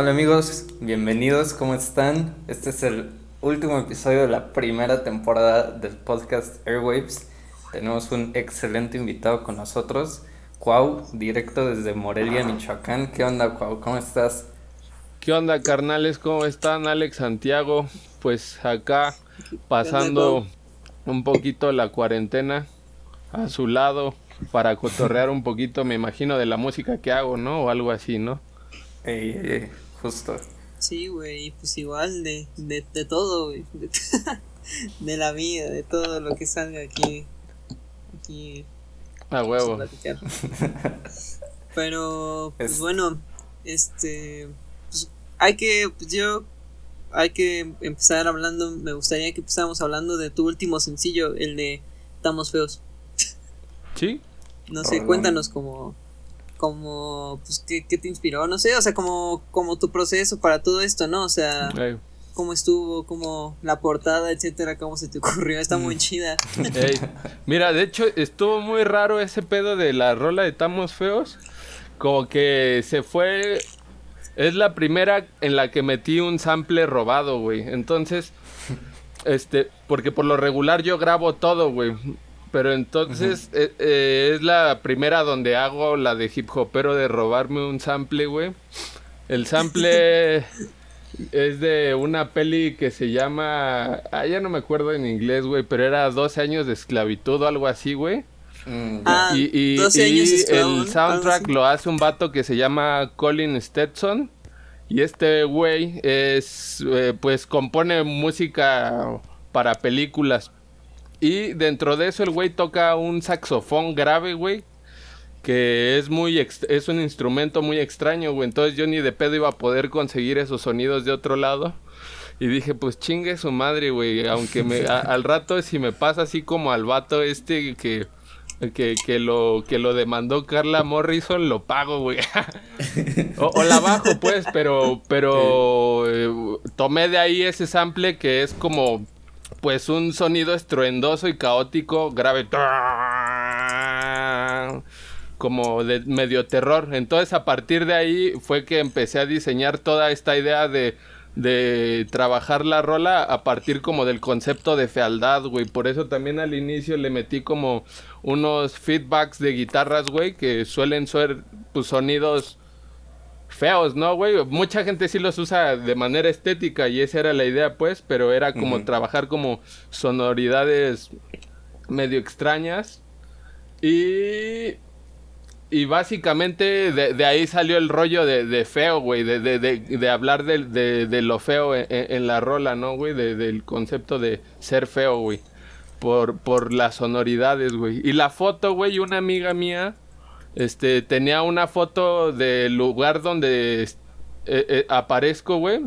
Hola amigos, bienvenidos, ¿cómo están? Este es el último episodio de la primera temporada del podcast Airwaves. Tenemos un excelente invitado con nosotros, Cuau, directo desde Morelia, Michoacán. ¿Qué onda, Cuau? ¿Cómo estás? ¿Qué onda, carnales? ¿Cómo están, Alex Santiago? Pues acá pasando un poquito la cuarentena a su lado para cotorrear un poquito, me imagino, de la música que hago, ¿no? O algo así, ¿no? Eh, justo. Sí, güey, pues igual de, de, de todo, güey. De, la vida, de todo lo que salga aquí. Aquí. A huevo. Pero, pues bueno, este. Pues, hay que, pues yo. Hay que empezar hablando. Me gustaría que empezáramos hablando de tu último sencillo, el de Estamos Feos. Sí. No sé, cuéntanos como como, pues, ¿qué, ¿qué, te inspiró? No sé, o sea, como, como tu proceso para todo esto, ¿no? O sea, cómo estuvo, cómo la portada, etcétera, cómo se te ocurrió, está muy mm. chida. Mira, de hecho, estuvo muy raro ese pedo de la rola de Tamos Feos, como que se fue, es la primera en la que metí un sample robado, güey, entonces... Este, porque por lo regular yo grabo todo, güey. Pero entonces eh, eh, es la primera donde hago la de hip hopero de robarme un sample, güey. El sample es de una peli que se llama. Ah, ya no me acuerdo en inglés, güey, pero era 12 años de esclavitud o algo así, güey. Mm, ah, y, y, el soundtrack lo hace un vato que se llama Colin Stetson. Y este güey es, eh, pues compone música para películas, y dentro de eso el güey toca un saxofón grave, güey. Que es muy es un instrumento muy extraño, güey. Entonces yo ni de pedo iba a poder conseguir esos sonidos de otro lado. Y dije, pues chingue su madre, güey. Aunque me, al rato, si me pasa así como al vato este que, que, que, lo, que lo demandó Carla Morrison, lo pago, güey. o, la bajo, pues, pero, pero eh, tomé de ahí ese sample que es como pues un sonido estruendoso y caótico, grave, como de medio terror. Entonces a partir de ahí fue que empecé a diseñar toda esta idea de, de trabajar la rola a partir como del concepto de fealdad, güey. Por eso también al inicio le metí como unos feedbacks de guitarras, güey, que suelen ser pues, sonidos feos, ¿no, güey? Mucha gente sí los usa de manera estética y esa era la idea, pues, pero era como trabajar como sonoridades medio extrañas. Y. Y básicamente de, ahí salió el rollo de, feo, güey, de, de, hablar de, lo feo en, la rola, ¿no, güey? del concepto de ser feo, güey. Por, por las sonoridades, güey. Y la foto, güey, una amiga mía este, tenía una foto del lugar donde eh, eh, aparezco, güey.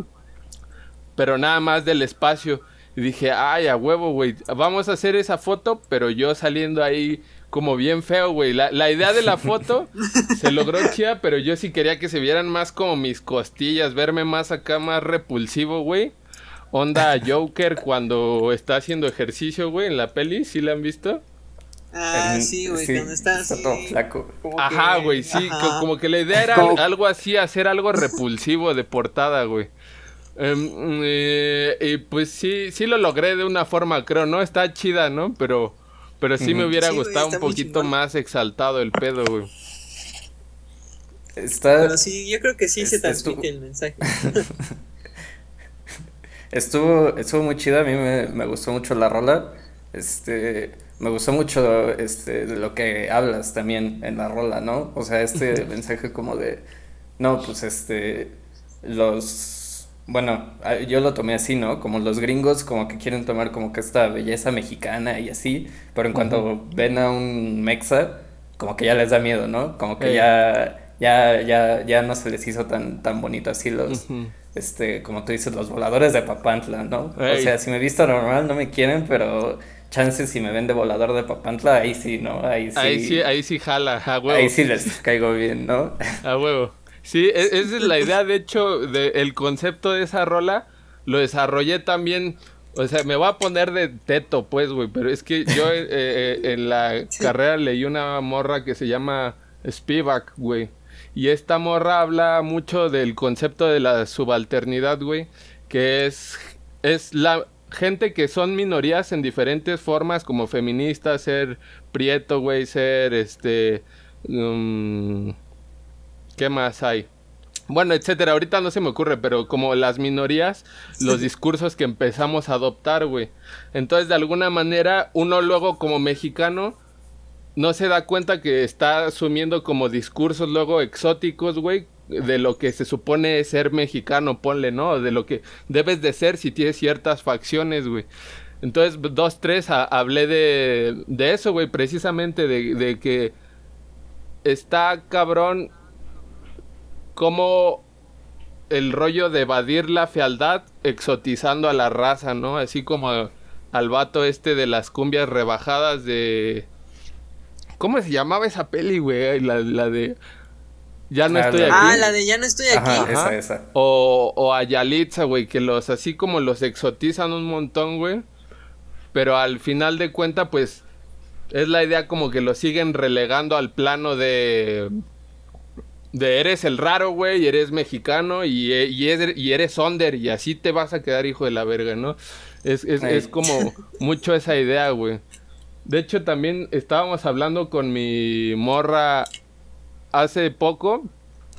Pero nada más del espacio. Y dije, ay, a huevo, güey. Vamos a hacer esa foto, pero yo saliendo ahí como bien feo, güey. La, la, idea de la foto se logró chida, pero yo sí quería que se vieran más como mis costillas, verme más acá, más repulsivo, güey. Onda Joker cuando está haciendo ejercicio, güey, en la peli, ¿sí la han visto? Ah, sí, güey, cuando está así. todo flaco. Ajá, güey, sí, como que la idea era algo así, hacer algo repulsivo de portada, güey. Em, eh, y pues sí, sí lo logré de una forma, creo, ¿no? Está chida, ¿no? Pero, pero sí me hubiera gustado un poquito más exaltado el pedo, güey. Está... Pero sí, yo creo que sí se transmite el mensaje. estuvo, estuvo muy chida, a mí me, me gustó mucho la rola. Este, me gustó mucho este, de lo que hablas también en la rola, ¿no? O sea, este mensaje como de, no, pues este, los, bueno, yo lo tomé así, ¿no? Como los gringos como que quieren tomar como que esta belleza mexicana y así, pero en cuanto ven a un mexa, como que ya les da miedo, ¿no? Como que ya, ya, ya, ya no se les hizo tan, tan bonito así los... Este, como tú dices, los voladores de Papantla, ¿no? O sea, si me he visto normal no me quieren, pero chances si me ven de volador de Papantla, ahí sí, ¿no? Ahí sí. Ahí sí, ahí sí jala, a huevo. Ahí sí les caigo bien, ¿no? A huevo. Sí, esa es la idea, de hecho, de, el concepto de esa rola lo desarrollé también. O sea, me voy a poner de teto, pues, güey, pero es que yo eh, eh, en la carrera leí una morra que se llama Spivak, güey. Y esta morra habla mucho del concepto de la subalternidad, güey, que es, es la gente que son minorías en diferentes formas, como feministas, ser prieto, güey, ser este... Um, ¿Qué más hay? Bueno, etcétera. Ahorita no se me ocurre, pero como las minorías, los discursos que empezamos a adoptar, güey. Entonces, de alguna manera, uno luego como mexicano no se da cuenta que está asumiendo como discursos luego exóticos, güey, de lo que se supone ser mexicano, ponle, ¿no? De lo que debes de ser si tienes ciertas facciones, güey. Entonces, dos, tres, hablé de, de eso, güey, precisamente, de, de que está cabrón como el rollo de evadir la fealdad exotizando a la raza, ¿no? Así como al vato este de las cumbias rebajadas de... ¿Cómo se llamaba esa peli, güey? La, la de... Ya no ah, estoy aquí. Ah, la de ya no estoy aquí. Esa, esa. O, o a Yalitza, güey, que los así como los exotizan un montón, güey. Pero al final de cuenta, pues, es la idea como que lo siguen relegando al plano de de eres el raro, güey, y eres mexicano y, e, y, y, eres under y así te vas a quedar hijo de la verga, ¿no? Es, es, es como mucho esa idea, güey. De hecho, también estábamos hablando con mi morra hace poco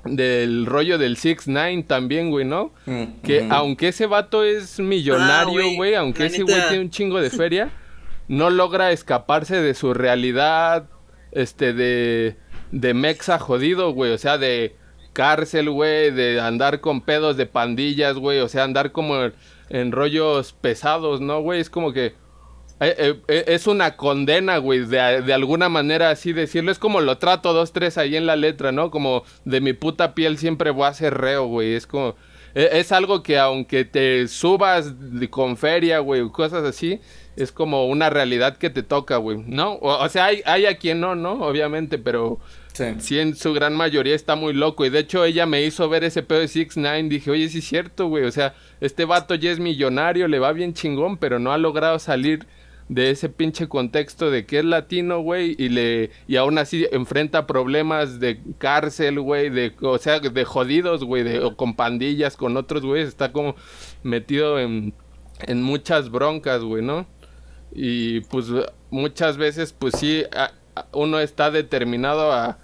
del rollo del 6 9 también, güey, ¿no? Mm, que aunque ese vato es millonario, ah, güey, aunque ese güey tiene un chingo de feria, no logra escaparse de su realidad, este, de de mexa jodido, güey. O sea, de cárcel, güey, de andar con pedos de pandillas, güey. O sea, andar como en rollos pesados, ¿no, güey? Es como que... Eh, eh, eh, es una condena, güey, de, de, alguna manera así decirlo. Es como lo trato dos, tres ahí en la letra, ¿no? Como de mi puta piel siempre voy a ser reo, güey. Es como... E, es, algo que aunque te subas con feria, güey, cosas así, es como una realidad que te toca, güey, ¿no? O, sea, hay, hay a quien no, ¿no? Obviamente, pero Sí. en su gran mayoría está muy loco. Y de hecho, ella me hizo ver ese pedo de 6 9 Dije, oye, sí es cierto, güey. O sea, este vato ya es millonario, le va bien chingón, pero no ha logrado salir de ese pinche contexto de que es latino, güey, y le y aún así enfrenta problemas de cárcel, güey, de o sea, de jodidos, güey, de o con pandillas, con otros güeyes, está como metido en en muchas broncas, güey, ¿no? Y pues muchas veces pues sí uno está determinado a,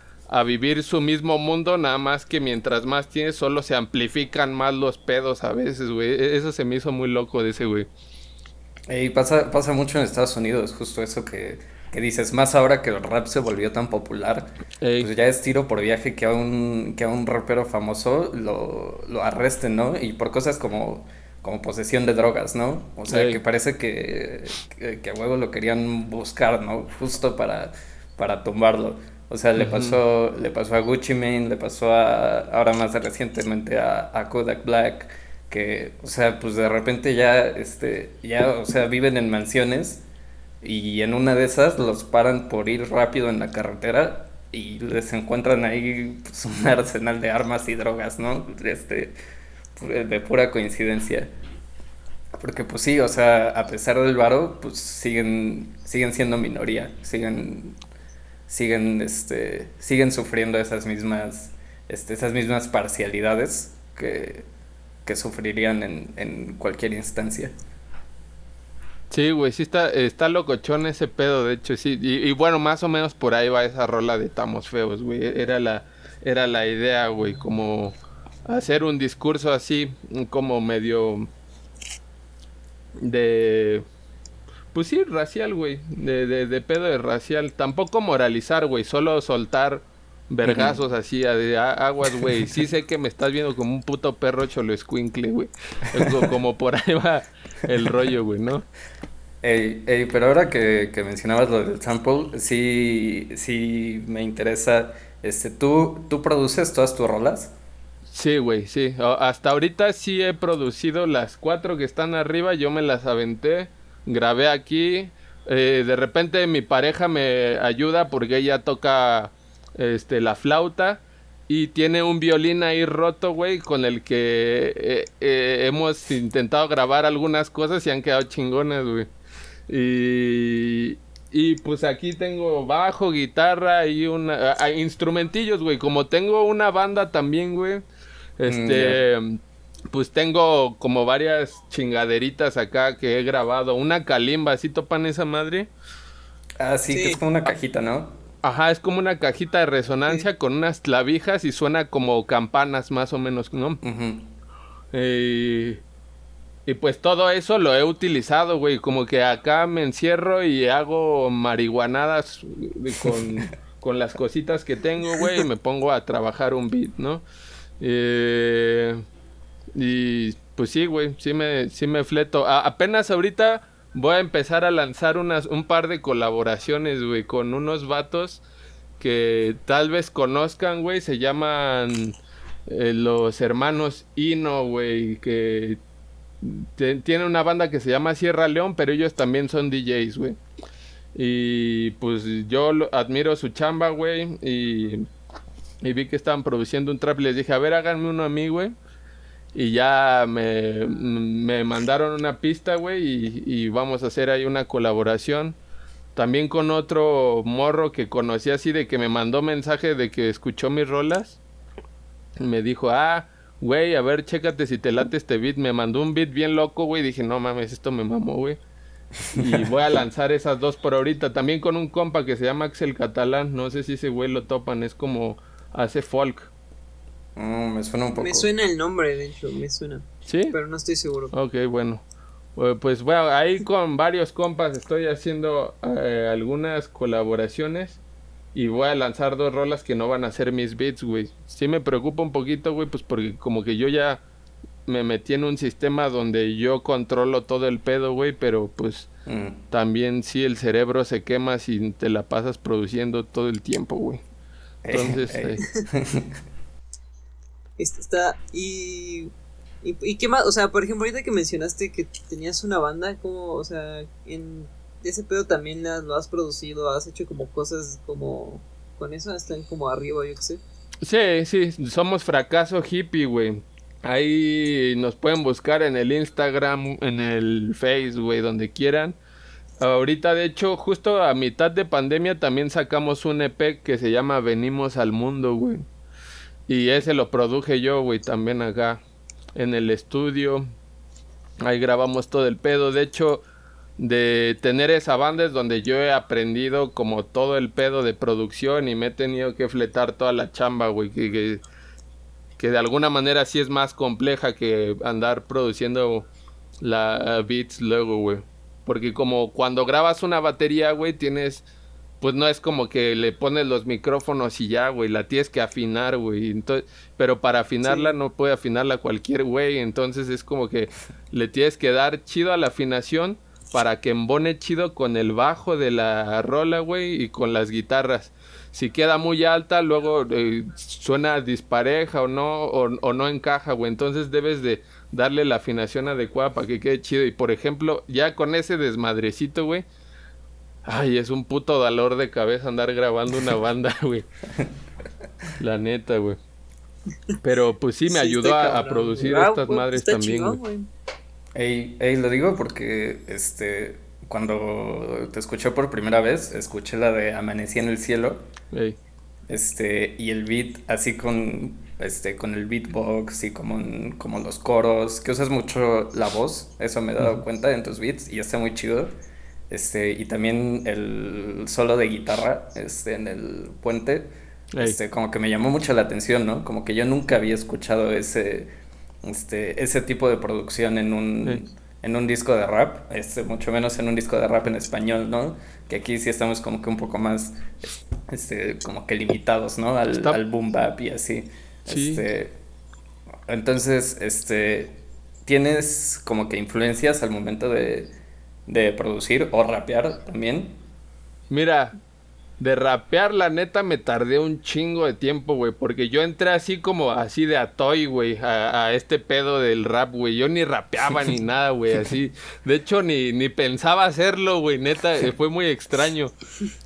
vivir su mismo mundo, nada más que mientras más tienes, solo se amplifican más los pedos a veces, güey. E, eso se me hizo muy loco de ese güey. Y pasa, pasa mucho en Estados Unidos, justo eso que, dices, más ahora que el rap se volvió tan popular, pues ya es tiro por viaje que a un, que a un rapero famoso lo, lo arresten, ¿no? Y por cosas como como posesión de drogas, ¿no? O sea, que parece que, que, a huevo lo querían buscar, ¿no? Justo para, para tumbarlo. O sea, le pasó, le pasó a Gucci Mane, le pasó a, ahora más recientemente a, a, Kodak Black, que, o sea, pues de repente ya, este, ya, o sea, viven en mansiones y en una de esas los paran por ir rápido en la carretera y les encuentran ahí pues, un arsenal de armas y drogas, ¿no? Este, de pura coincidencia. Porque pues sí, o sea, a pesar del varo, pues siguen, siguen siendo minoría, siguen, siguen, este, siguen sufriendo esas mismas, este, esas mismas parcialidades que, que sufrirían en, en cualquier instancia. Sí, güey, sí está, está locochón ese pedo, de hecho, sí. Y, bueno, más o menos por ahí va esa rola de Estamos Feos, güey. Era la, era la idea, güey, como hacer un discurso así, como medio de pues sí, racial, güey. De, de, pedo de racial. Tampoco moralizar, güey. Solo soltar vergazos así de aguas, güey. Sí sé que me estás viendo como un puto perro cholo escuincle, güey. Como por ahí va el rollo, güey, ¿no? Ey, ey, pero ahora que, que, mencionabas lo del sample, sí, sí me interesa. Este, ¿tú, ¿Tú produces todas tus rolas? Sí, güey, sí. Hasta ahorita sí he producido las cuatro que están arriba, yo me las aventé, grabé aquí. Eh, de repente mi pareja me ayuda porque ella toca este, la flauta y tiene un violín ahí roto, güey, con el que eh, eh, hemos intentado grabar algunas cosas y han quedado chingones, güey. Y, y pues aquí tengo bajo, guitarra y una... instrumentillos, güey. Como tengo una banda también, güey. Este... Mm, pues tengo como varias chingaderitas acá que he grabado. Una calimba, ¿sí topan esa madre? Ah, sí, que es como una cajita, ¿no? Ajá, es como una cajita de resonancia con unas clavijas y suena como campanas más o menos, ¿no? y pues todo eso lo he utilizado, güey. Como que acá me encierro y hago marihuanadas con, con las cositas que tengo, güey. Y me pongo a trabajar un beat, ¿no? Eh, y pues sí, güey, sí me, sí me fleto. apenas ahorita voy a empezar a lanzar unas, un par de colaboraciones, güey, con unos vatos que tal vez conozcan, güey. Se llaman eh, los hermanos Ino, güey, que tiene una banda que se llama Sierra León, pero ellos también son DJs, güey. Y pues yo admiro su chamba, güey. Y, vi que estaban produciendo un trap les dije, a ver, háganme uno a mí, güey. Y ya me, me mandaron una pista, güey, y, y, vamos a hacer ahí una colaboración. También con otro morro que conocí así de que me mandó mensaje de que escuchó mis rolas. Me dijo, ah, güey, a ver, chécate si te late este beat. Me mandó un beat bien loco, güey. Dije, no mames, esto me mamó, güey. Y voy a lanzar esas dos por ahorita. También con un compa que se llama Axel Catalán. No sé si ese güey lo topan. Es como hace folk. Mm, me suena un poco. Me suena el nombre, de hecho, me suena. ¿Sí? Pero no estoy seguro. Ok, bueno. Pues bueno, ahí con varios compas estoy haciendo eh, algunas colaboraciones. Y voy a lanzar dos rolas que no van a ser mis beats, güey. Sí me preocupa un poquito, güey, pues porque como que yo ya me metí en un sistema donde yo controlo todo el pedo, güey, pero pues mm. también sí el cerebro se quema si te la pasas produciendo todo el tiempo, güey. Entonces... Eh. está... Y, y, qué más? O sea, por ejemplo, ahorita que mencionaste que tenías una banda, como, o sea, en ese pedo también lo has producido, has hecho como cosas como con eso, están como arriba, yo qué sé. Sí, sí, somos fracaso hippie, güey. Ahí nos pueden buscar en el Instagram, en el Face, güey, donde quieran. Ahorita, de hecho, justo a mitad de pandemia también sacamos un EP que se llama Venimos al Mundo, güey. Y ese lo produje yo, güey, también acá en el estudio. Ahí grabamos todo el pedo. De hecho, de tener esa banda es donde yo he aprendido como todo el pedo de producción y me he tenido que fletar toda la chamba, güey. Que, que, de alguna manera sí es más compleja que andar produciendo la beats luego, güey. Porque como cuando grabas una batería, güey, tienes pues no es como que le pones los micrófonos y ya, güey, la tienes que afinar, güey. Entonces, pero para afinarla no puede afinarla cualquier güey, entonces es como que le tienes que dar chido a la afinación para que embone chido con el bajo de la rola, güey, y con las guitarras. Si queda muy alta, luego eh, suena dispareja o no, o, o no encaja, güey. Entonces debes de darle la afinación adecuada para que quede chido. Y por ejemplo, ya con ese desmadrecito, güey, Ay, es un puto dolor de cabeza andar grabando una banda, güey. La neta, güey. Pero pues sí me ayudó a, producir estas madres también, güey. Ey, ey, lo digo porque este cuando te escuché por primera vez, escuché la de Amanecí en el cielo. Ey. Este, y el beat así con este con el beatbox y como, como los coros, que usas mucho la voz, eso me he dado cuenta en tus beats y está muy chido. Este, y también el solo de guitarra este, en el puente, este, como que me llamó mucho la atención, ¿no? Como que yo nunca había escuchado ese, este, ese tipo de producción en un, en un disco de rap, este, mucho menos en un disco de rap en español, ¿no? Que aquí sí estamos como que un poco más, este, como que limitados, ¿no? Al, al boom bap y así. Este, entonces, este, tienes como que influencias al momento de de producir o rapear también? Mira, de rapear, la neta, me tardé un chingo de tiempo, güey. Porque yo entré así como así de atoy, güey, a, este pedo del rap, güey. Yo ni rapeaba ni nada, güey, así. De hecho, ni, ni pensaba hacerlo, güey, neta, eh, fue muy extraño.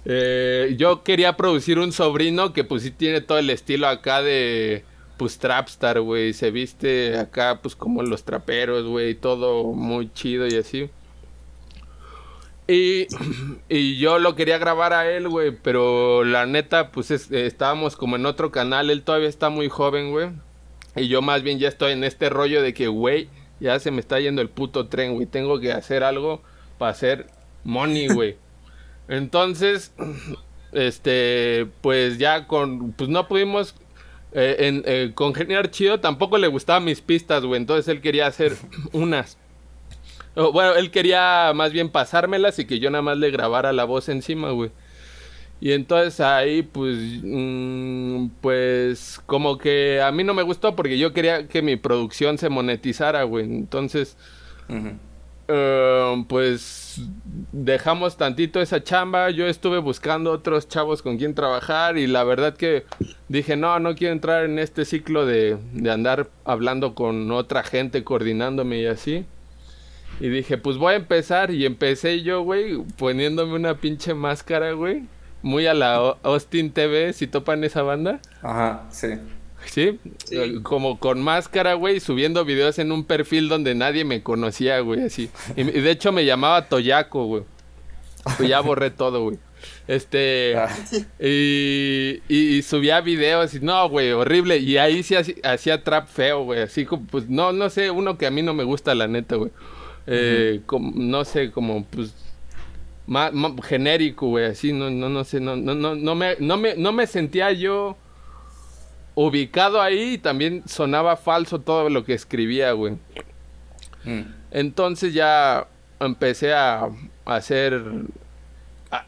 Eh, yo quería producir un sobrino que, pues, sí tiene todo el estilo acá de. Pues trapstar, güey. Se viste acá, pues, como los traperos, güey. Todo muy chido y así. Y, y, yo lo quería grabar a él, güey, pero la neta, pues estábamos como en otro canal, él todavía está muy joven, güey. Y yo más bien ya estoy en este rollo de que, güey, ya se me está yendo el puto tren, güey, tengo que hacer algo para hacer money, güey. Entonces, este, pues ya con, pues no pudimos eh, en, eh, chido, tampoco le gustaban mis pistas, güey, entonces él quería hacer unas. Bueno, él quería más bien pasármelas y que yo nada más le grabara la voz encima, güey. Y entonces ahí, pues, mm, pues, como que a mí no me gustó porque yo quería que mi producción se monetizara, güey. Entonces, eh, pues, dejamos tantito esa chamba. Yo estuve buscando otros chavos con quien trabajar y la verdad que dije, no, no quiero entrar en este ciclo de, de andar hablando con otra gente, coordinándome y así. Y dije, pues voy a empezar. Y empecé yo, güey, poniéndome una pinche máscara, güey. Muy a la Austin TV, si topan esa banda. Ajá, sí. ¿Sí? Como con máscara, güey, subiendo videos en un perfil donde nadie me conocía, güey, así. Y, de hecho me llamaba Toyaco, güey. Pues ya borré todo, güey. Este. Ah. Y, y, subía videos y no, güey, horrible. Y ahí sí hacía trap feo, güey. Así como, pues no, no sé, uno que a mí no me gusta, la neta, güey eh, no sé, como pues más, genérico, güey, así, no, no, no sé, no, no, no, no, me, no, me, no me sentía yo ubicado ahí y también sonaba falso todo lo que escribía, güey. Mm. Entonces ya empecé a, hacer...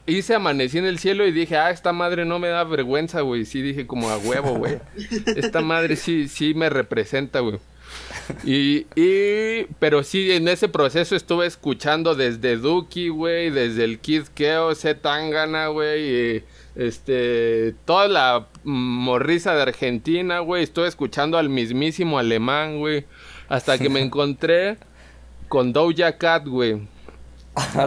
hice Amanecí en el cielo y dije, ah, esta madre no me da vergüenza, güey. Sí, dije como a huevo, güey. Esta madre sí, sí me representa, güey. Y, y, pero sí, en ese proceso estuve escuchando desde Duki, güey, desde el Kid Keo, Tangana, güey, este, toda la morrisa de Argentina, güey, estuve escuchando al mismísimo alemán, güey, hasta que me encontré con Doja Cat, güey.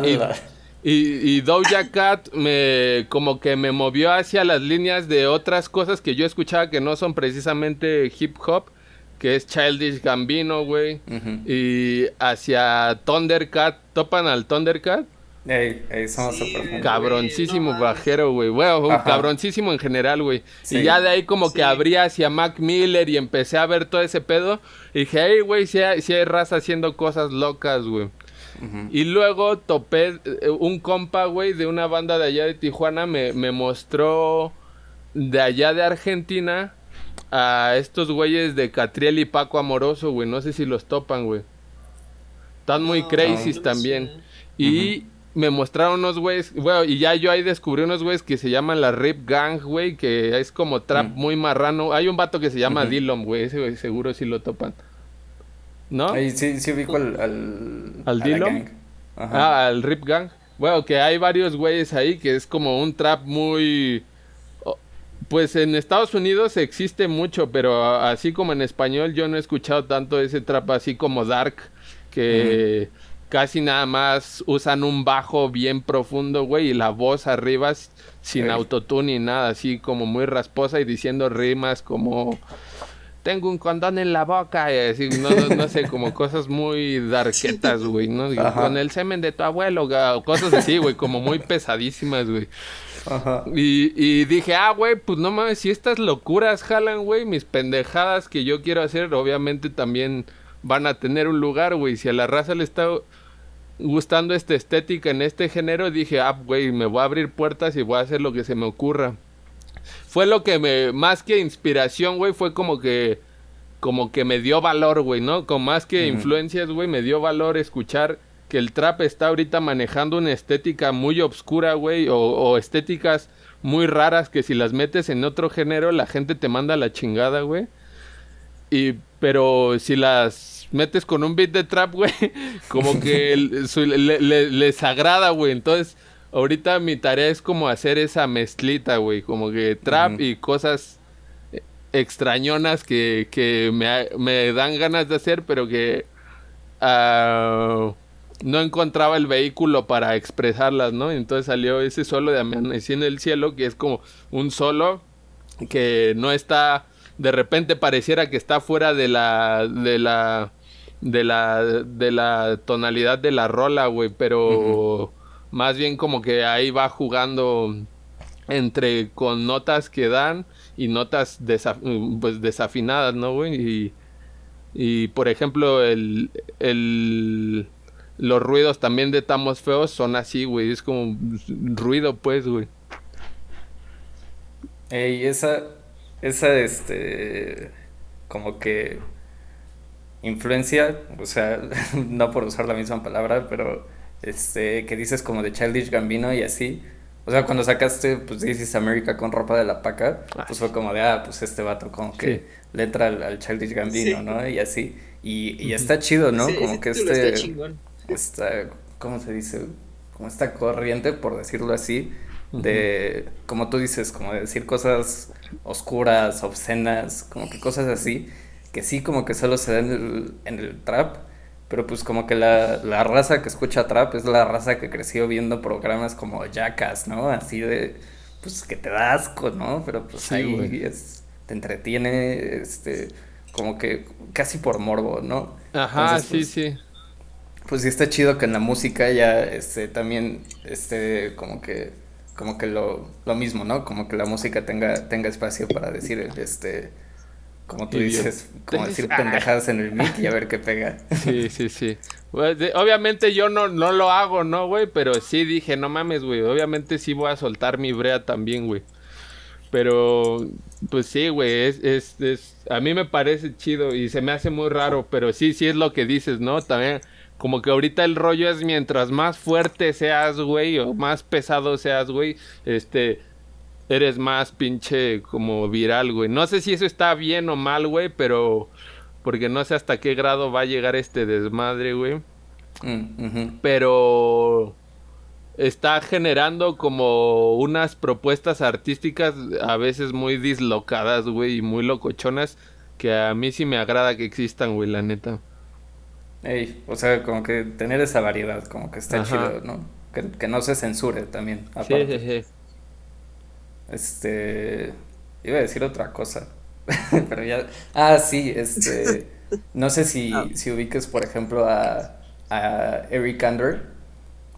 Y, y, y, Doja Cat me como que me movió hacia las líneas de otras cosas que yo escuchaba que no son precisamente hip hop que es Childish Gambino, güey. Y hacia Thundercat. ¿Topan al Thundercat? Ey, ey, somos super Cabroncísimo bajero, güey. Bueno, cabroncísimo en general, güey. Y ya de ahí como que abrí hacia Mac Miller y empecé a ver todo ese pedo. Y dije, hey, güey, si hay, hay, raza haciendo cosas locas, güey. Y luego topé eh, un compa, güey, de una banda de allá de Tijuana. Me, me mostró de allá de Argentina a estos güeyes de Catriel y Paco Amoroso, güey. No sé si los topan, güey. Están muy crazy también. Y me mostraron unos güeyes, bueno, y ya yo ahí descubrí unos güeyes que se llaman la Rip Gang, güey, que es como trap muy marrano. Hay un vato que se llama Dillon, güey, ese güey seguro si lo topan. ¿No? Ahí sí, sí ubico al... ¿Al, ¿Al Dillon? Ah, al Rip Gang. Bueno, que hay varios güeyes ahí que es como un trap muy pues en Estados Unidos existe mucho, pero así como en español yo no he escuchado tanto ese trap así como Dark, que casi nada más usan un bajo bien profundo, güey, y la voz arriba sin autotune ni nada, así como muy rasposa y diciendo rimas como tengo un condón en la boca, y así, no, no, sé, como cosas muy darquetas, güey, ¿no? Con el semen de tu abuelo, cosas así, güey, como muy pesadísimas, güey. Y, y dije, ah, güey, pues no mames, si estas locuras jalan, güey, mis pendejadas que yo quiero hacer, obviamente también van a tener un lugar, güey. Si a la raza le está gustando esta estética en este género, dije, ah, güey, me voy a abrir puertas y voy a hacer lo que se me ocurra. Fue lo que me, más que inspiración, güey, fue como que, como que me dio valor, güey, ¿no? Con más que influencias, güey, me dio valor escuchar que el trap está ahorita manejando una estética muy obscura, güey, o, estéticas muy raras que si las metes en otro género la gente te manda la chingada, güey. Y pero si las metes con un beat de trap, güey, como que les agrada, güey. Entonces, ahorita mi tarea es como hacer esa mezclita, güey, como que trap y cosas extrañonas que, que me, me, dan ganas de hacer, pero que uh, no encontraba el vehículo para expresarlas, ¿no? Entonces salió ese solo de Amanecí en el cielo, que es como un solo que no está, de repente pareciera que está fuera de la, de la, de la, de la tonalidad de la rola, güey, pero más bien como que ahí va jugando entre con notas que dan y notas pues desafinadas, ¿no, güey? Y, y por ejemplo, el, el, los ruidos también de Tamos Feos son así, güey. Es como ruido, pues, güey. Ey, esa, esa, este, como que influencia, o sea, no por usar la misma palabra, pero este, que dices como de Childish Gambino y así. O sea, cuando sacaste, pues, This is America con ropa de la paca, ah. pues fue como de, ah, pues este vato como que letra al, Childish Gambino, ¿no? Y así. Y, y está chido, ¿no? como que este... Está, ¿cómo se dice? Como esta corriente, por decirlo así, de, como tú dices, como de decir cosas oscuras, obscenas, como que cosas así, que sí como que solo se dan en el, trap, pero pues como que la, la, raza que escucha trap es la raza que creció viendo programas como Jackass, ¿no? Así de, pues que te da asco, ¿no? Pero pues ahí es, te entretiene, este, como que casi por morbo, ¿no? Ajá, sí, pues, sí. Pues sí está chido que en la música ya, este, también, este, como que como que lo, lo mismo, ¿no? Como que la música tenga, tenga espacio para decir, este, como tú dices, como decir pendejadas en el mic y a ver qué pega. Sí, sí, sí. Pues, obviamente yo no, no lo hago, ¿no, güey? Pero sí dije, no mames, güey. Obviamente sí voy a soltar mi brea también, güey. Pero, pues sí, güey, es, es, es, a mí me parece chido y se me hace muy raro, pero sí, sí es lo que dices, ¿no? También como que ahorita el rollo es mientras más fuerte seas, güey, o más pesado seas, güey, este, eres más pinche como viral, güey. No sé si eso está bien o mal, güey, pero porque no sé hasta qué grado va a llegar este desmadre, güey. Mm, pero está generando como unas propuestas artísticas a veces muy dislocadas, güey, y muy locochonas que a mí sí me agrada que existan, güey, la neta. Ey, o sea, como que tener esa variedad, como que está chido, ¿no? Que, no se censure también. Aparte. Sí, sí, sí. Este. Iba a decir otra cosa. pero ya. Ah, sí, este. No sé si, ah. si ubiques, por ejemplo, a, a Eric Andre.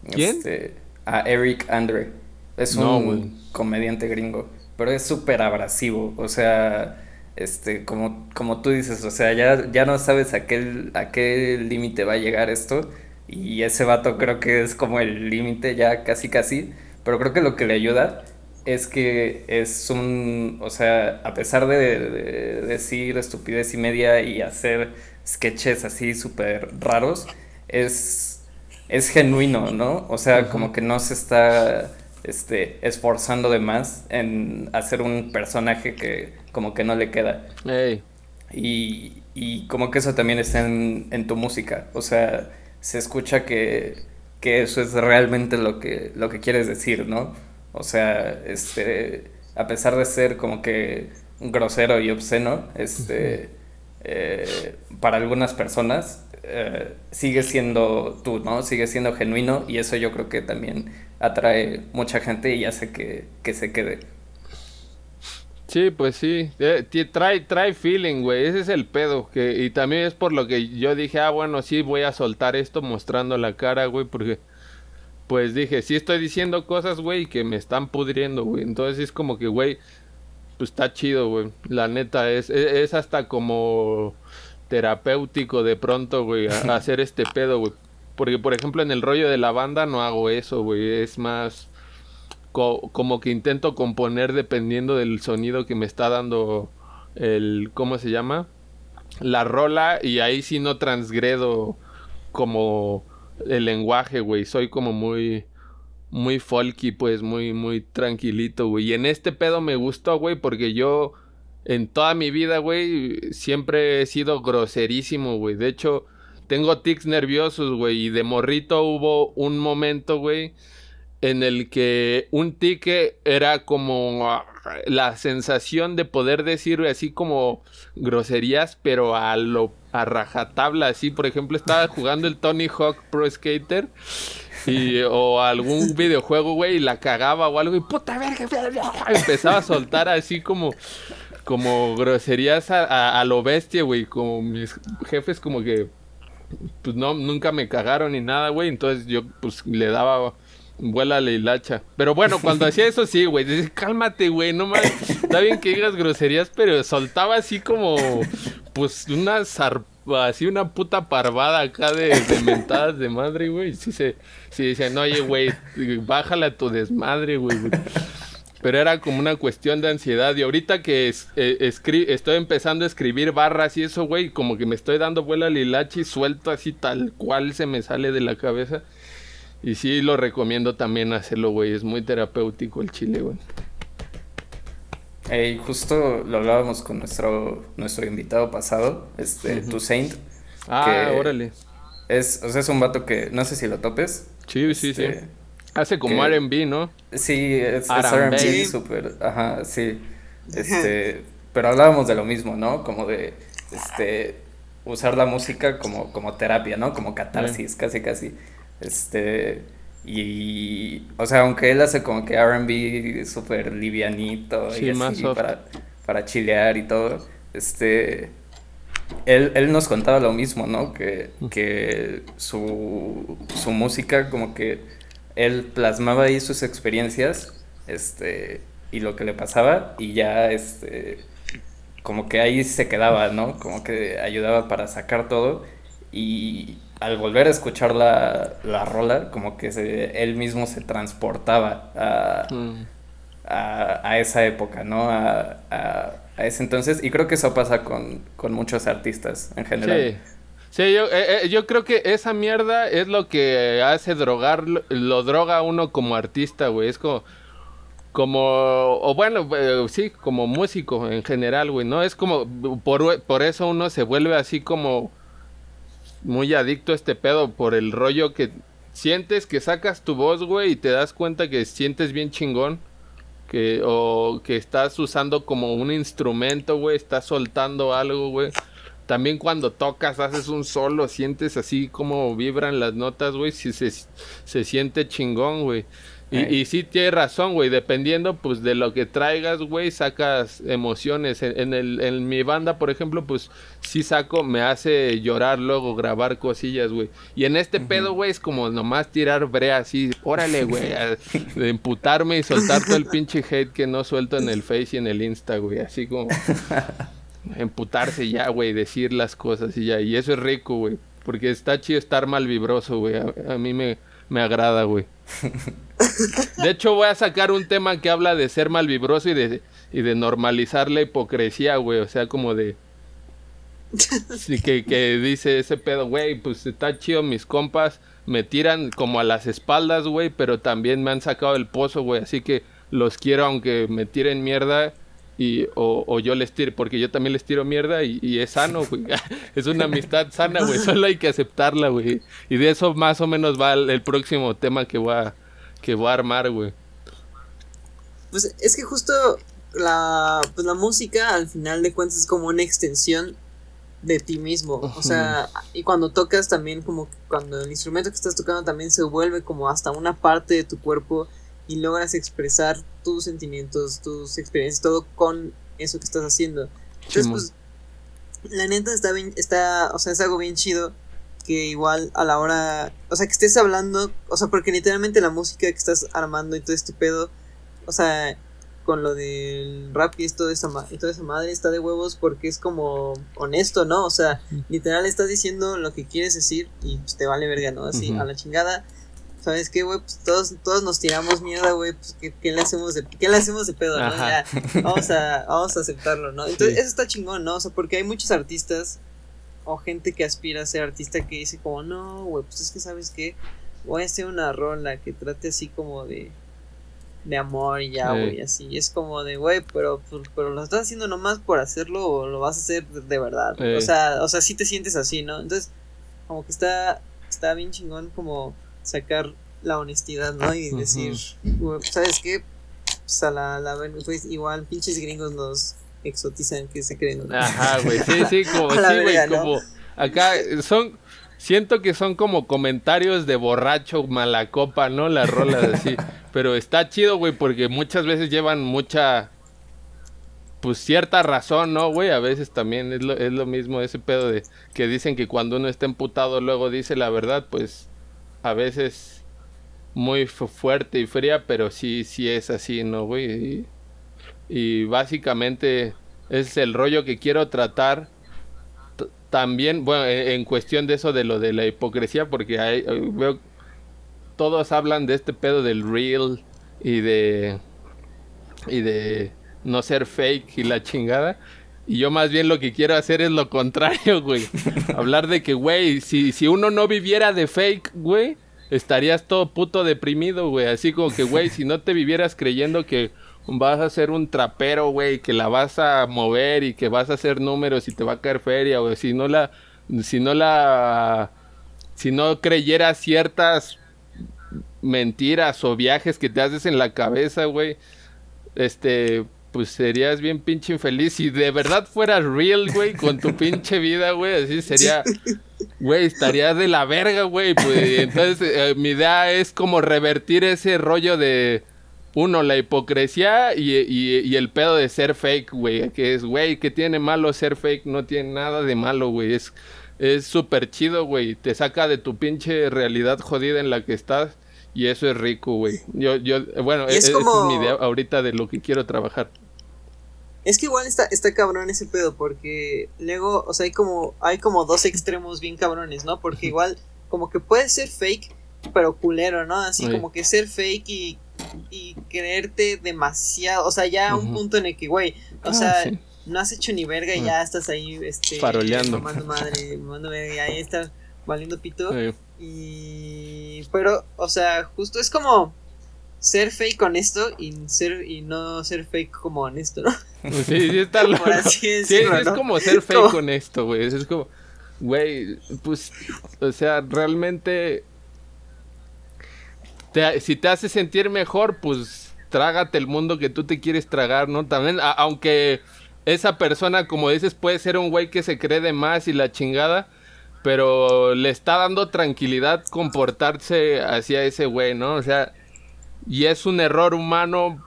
¿Quién? Este, a Eric Andre. Es un comediante gringo. Pero es súper abrasivo. O sea este, como, como tú dices, o sea, ya, ya no sabes a qué, a qué límite va a llegar esto. Y ese vato creo que es como el límite ya casi casi. Pero creo que lo que le ayuda es que es un, o sea, a pesar de, decir estupidez y media y hacer sketches así súper raros, es, es genuino, ¿no? O sea, como que no se está este, esforzando de más en hacer un personaje que como que no le queda. Y, y, como que eso también está en, en, tu música. O sea, se escucha que, que, eso es realmente lo que, lo que quieres decir, ¿no? O sea, este, a pesar de ser como que grosero y obsceno, este, eh, para algunas personas eh, sigue siendo tú, ¿no? Sigue siendo genuino y eso yo creo que también atrae mucha gente y hace que, que se quede. Sí, pues sí, eh, trae, trae feeling, güey, ese es el pedo, que, y también es por lo que yo dije, ah, bueno, sí, voy a soltar esto mostrando la cara, güey, porque, pues dije, sí estoy diciendo cosas, güey, que me están pudriendo, güey, entonces es como que, güey, pues está chido, güey, la neta, es, e, es, hasta como terapéutico de pronto, güey, hacer este pedo, güey, porque, por ejemplo, en el rollo de la banda no hago eso, güey, es más como que intento componer dependiendo del sonido que me está dando el, ¿cómo se llama? La rola y ahí sí no transgredo como el lenguaje, güey. Soy como muy, muy folky, pues muy, muy tranquilito, güey. Y en este pedo me gustó, güey, porque yo en toda mi vida, güey, siempre he sido groserísimo, güey. De hecho, tengo tics nerviosos, güey. Y de morrito hubo un momento, güey en el que un tique era como la sensación de poder decir así como groserías, pero a lo a rajatabla, así, por ejemplo, estaba jugando el Tony Hawk Pro Skater y, o algún videojuego, güey, y la cagaba o algo y puta verga, empezaba a soltar así como como groserías a, a lo bestia, güey, como mis jefes como que pues no nunca me cagaron ni nada, güey, entonces yo pues le daba Vuela la hilacha. Pero bueno, cuando hacía eso sí, güey. Dice, cálmate, güey. No más. Está bien que digas groserías, pero soltaba así como. Pues una así una puta parvada acá de, mentadas de madre, güey. Sí se. Sí decían, oye, güey, bájale a tu desmadre, güey. Pero era como una cuestión de ansiedad. Y ahorita que eh, estoy empezando a escribir barras y eso, güey, como que me estoy dando vuela al hilacha y suelto así tal cual se me sale de la cabeza. Y sí lo recomiendo también hacerlo, güey. Es muy terapéutico el chile, güey. Hey, justo lo hablábamos con nuestro, nuestro invitado pasado, este, Tu Saint. Ah, órale. Es, o sea, es un vato que, no sé si lo topes. Sí, sí, sí. Este, Hace como RB, ¿no? Sí, es, RB súper, ajá, sí. Este, pero hablábamos de lo mismo, ¿no? Como de, este, usar la música como, como terapia, ¿no? Como catarsis, casi, casi. Este, y, o sea, aunque él hace como que RB súper livianito y así para, para chilear y todo, este, él, él, nos contaba lo mismo, ¿no? Que, que su, su música como que él plasmaba ahí sus experiencias, este, y lo que le pasaba, y ya, este, como que ahí se quedaba, ¿no? Como que ayudaba para sacar todo, y al volver a escuchar la, la rola, como que él mismo se transportaba a, mm. a, esa época, ¿no? A, a, ese entonces. Y creo que eso pasa con, con muchos artistas en general. Sí. Sí, yo, eh, eh, yo creo que esa mierda es lo que hace drogar, lo droga a uno como artista, güey. Es como, como, o bueno, eh, sí, como músico en general, güey, ¿no? Es como, por, por eso uno se vuelve así como muy adicto a este pedo por el rollo que sientes que sacas tu voz, güey, y te das cuenta que sientes bien chingón. Que, o que estás usando como un instrumento, güey, estás soltando algo, güey. También cuando tocas, haces un solo, sientes así como vibran las notas, güey, si se, se siente chingón, güey. Y, sí tiene razón, güey. Dependiendo, pues, de lo que traigas, güey, sacas emociones. En, el, en mi banda, por ejemplo, pues, sí saco, me hace llorar luego grabar cosillas, güey. Y en este pedo, güey, es como nomás tirar brea así. Órale, güey. de emputarme y soltar todo el pinche hate que no suelto en el Face y en el Insta, güey. Así como... emputarse ya, güey. Decir las cosas y ya. Y eso es rico, güey. Porque está chido estar mal vibroso, güey. a mí me me agrada, güey. De hecho, voy a sacar un tema que habla de ser malvibroso y de, y de normalizar la hipocresía, güey. O sea, como de. Sí, que, que dice ese pedo, güey, pues está chido, mis compas me tiran como a las espaldas, güey, pero también me han sacado el pozo, güey. Así que los quiero aunque me tiren mierda y, o, yo les tiro, porque yo también les tiro mierda y, es sano, güey. es una amistad sana, güey. Solo hay que aceptarla, güey. Y de eso más o menos va el, próximo tema que voy a, que voy a armar, güey. Pues es que justo la, pues la música al final de cuentas es como una extensión de ti mismo. O sea, y cuando tocas también como cuando el instrumento que estás tocando también se vuelve como hasta una parte de tu cuerpo y logras expresar tus sentimientos, tus experiencias, todo con eso que estás haciendo. Entonces, pues, la neta está bien, está, o sea, es algo bien chido que igual a la hora, o sea, que estés hablando, o sea, porque literalmente la música que estás armando y todo este pedo, o sea, con lo del rap y toda esa, y toda esa madre está de huevos porque es como honesto, ¿no? O sea, literal estás diciendo lo que quieres decir y pues, te vale verga, ¿no? Así, a la chingada. ¿sabes qué, güey? Pues todos, todos nos tiramos mierda, güey, pues ¿qué, le hacemos de, ¿qué le hacemos de pedo, no? Ya, vamos a, vamos a aceptarlo, ¿no? Entonces, eso está chingón, ¿no? O sea, porque hay muchos artistas o gente que aspira a ser artista que dice como, no, güey, pues es que, ¿sabes qué? Voy a hacer una rola que trate así como de, de amor y ya, güey, así. Y es como de, güey, pero, pues, pero lo estás haciendo nomás por hacerlo o lo vas a hacer de verdad. O sea, o sea, sí te sientes así, ¿no? Entonces, como que está, está bien chingón como sacar la honestidad, ¿no? Y decir, ¿sabes qué? Pues a la, la pues igual pinches gringos nos exotizan que se creen. Ajá, güey, sí, sí, como, sí, güey, como acá son, siento que son como comentarios de borracho, mala copa, ¿no? Las rolas así, pero está chido, güey, porque muchas veces llevan mucha, pues cierta razón, ¿no, güey? A veces también es lo, es lo mismo ese pedo de que dicen que cuando uno está emputado luego dice la verdad, pues a veces muy fuerte y fría, pero sí, sí es así, ¿no, güey? Y, básicamente es el rollo que quiero tratar también, bueno, e, en cuestión de eso de lo de la hipocresía, porque hay, veo, todos hablan de este pedo del real y de, y de no ser fake y la chingada. Y yo más bien lo que quiero hacer es lo contrario, güey. Hablar de que, güey, si, si uno no viviera de fake, güey, estarías todo puto deprimido, güey. Así como que, güey, si no te vivieras creyendo que vas a ser un trapero, güey, que la vas a mover y que vas a hacer números y te va a caer feria, güey. Si no la, si no la, si no creyeras ciertas mentiras o viajes que te haces en la cabeza, güey, este, pues serías bien pinche infeliz. Si de verdad fueras real, güey, con tu pinche vida, güey, así sería, güey, estarías de la verga, güey. Pues, entonces, eh, mi idea es como revertir ese rollo de, uno, la hipocresía y, y, el pedo de ser fake, güey. Que es, güey, ¿qué tiene malo ser fake? No tiene nada de malo, güey. Es es súper chido, güey. Te saca de tu pinche realidad jodida en la que estás. Y eso es rico, güey. Yo, yo, bueno, es, es mi idea ahorita de lo que quiero trabajar. Es que igual está, está cabrón ese pedo, porque luego, o sea, hay como, hay como dos extremos bien cabrones, ¿no? Porque igual, como que puede ser fake, pero culero, ¿no? Así como que ser fake y, y creerte demasiado, o sea, ya un punto en el que, güey, o ah, sea, no has hecho ni verga y ya estás ahí, este, faroleando. Mamando madre, mamando verga, y ahí está valiendo pito. Y, pero, o sea, justo es como ser fake honesto y ser y no ser fake como honesto, ¿no? Pues sí, sí está loco. sí, es como ser fake honesto, güey. Es como, güey, pues, o sea, realmente, si te hace sentir mejor, pues trágate el mundo que tú te quieres tragar, ¿no? También, aunque esa persona, como dices, puede ser un güey que se cree de más y la chingada, pero le está dando tranquilidad comportarse hacia ese güey, ¿no? O sea, y es un error humano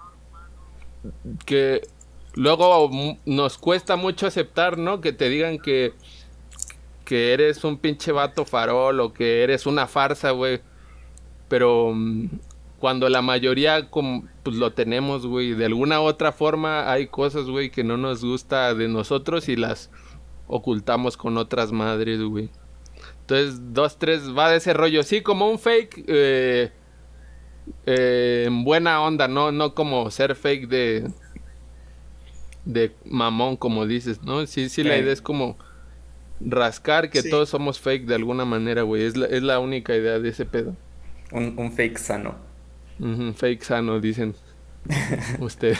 que luego nos cuesta mucho aceptar, ¿no? Que te digan que, que eres un pinche vato farol o que eres una farsa, güey. Pero mm, cuando la mayoría pues lo tenemos, güey, de alguna otra forma hay cosas, güey, que no nos gusta de nosotros y las ocultamos con otras madres, güey. Entonces, dos, tres, va de ese rollo. Sí, como un fake eh, eh, en buena onda, no, no como ser fake de, de mamón, como dices, ¿no? Sí, sí, la idea es como rascar que todos somos fake de alguna manera, güey. Es la, es la única idea de ese pedo. Un, un fake sano. fake sano, dicen. Usted.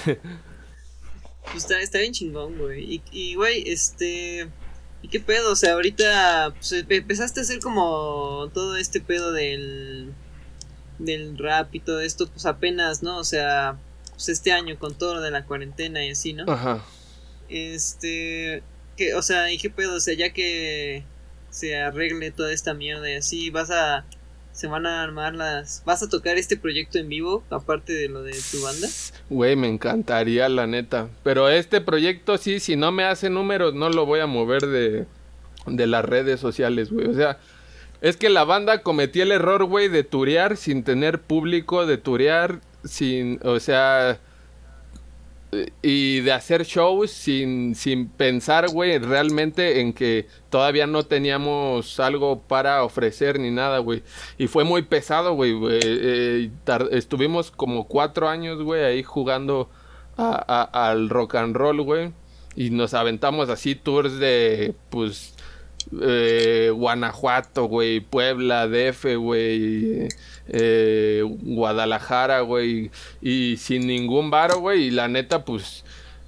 Pues está, está bien chingón, güey. Y, y, güey, este... ¿Y qué pedo? O sea, ahorita pues, empezaste a hacer como todo este pedo del, del rap y todo esto, pues apenas, ¿no? O sea, pues este año con todo lo de la cuarentena y así, ¿no? Ajá. Este, que, o sea, ¿y qué pedo? O sea, ya que se arregle toda esta mierda y así, vas a se van a armar las... ¿Vas a tocar este proyecto en vivo, aparte de lo de tu banda? Güey, me encantaría, la neta. Pero este proyecto sí, si no me hace números, no lo voy a mover de, de las redes sociales, güey. O sea, es que la banda cometió el error, güey, de turear sin tener público, de turear sin... O sea y de hacer shows sin, sin pensar, güey, realmente en que todavía no teníamos algo para ofrecer ni nada, güey. Y fue muy pesado, güey. Eh, estuvimos como cuatro años, güey, ahí jugando al rock and roll, güey. Y nos aventamos así tours de, pues, eh, Guanajuato, güey, Puebla, DF, güey, eh, Guadalajara, güey, y sin ningún varo, güey, y la neta, pues,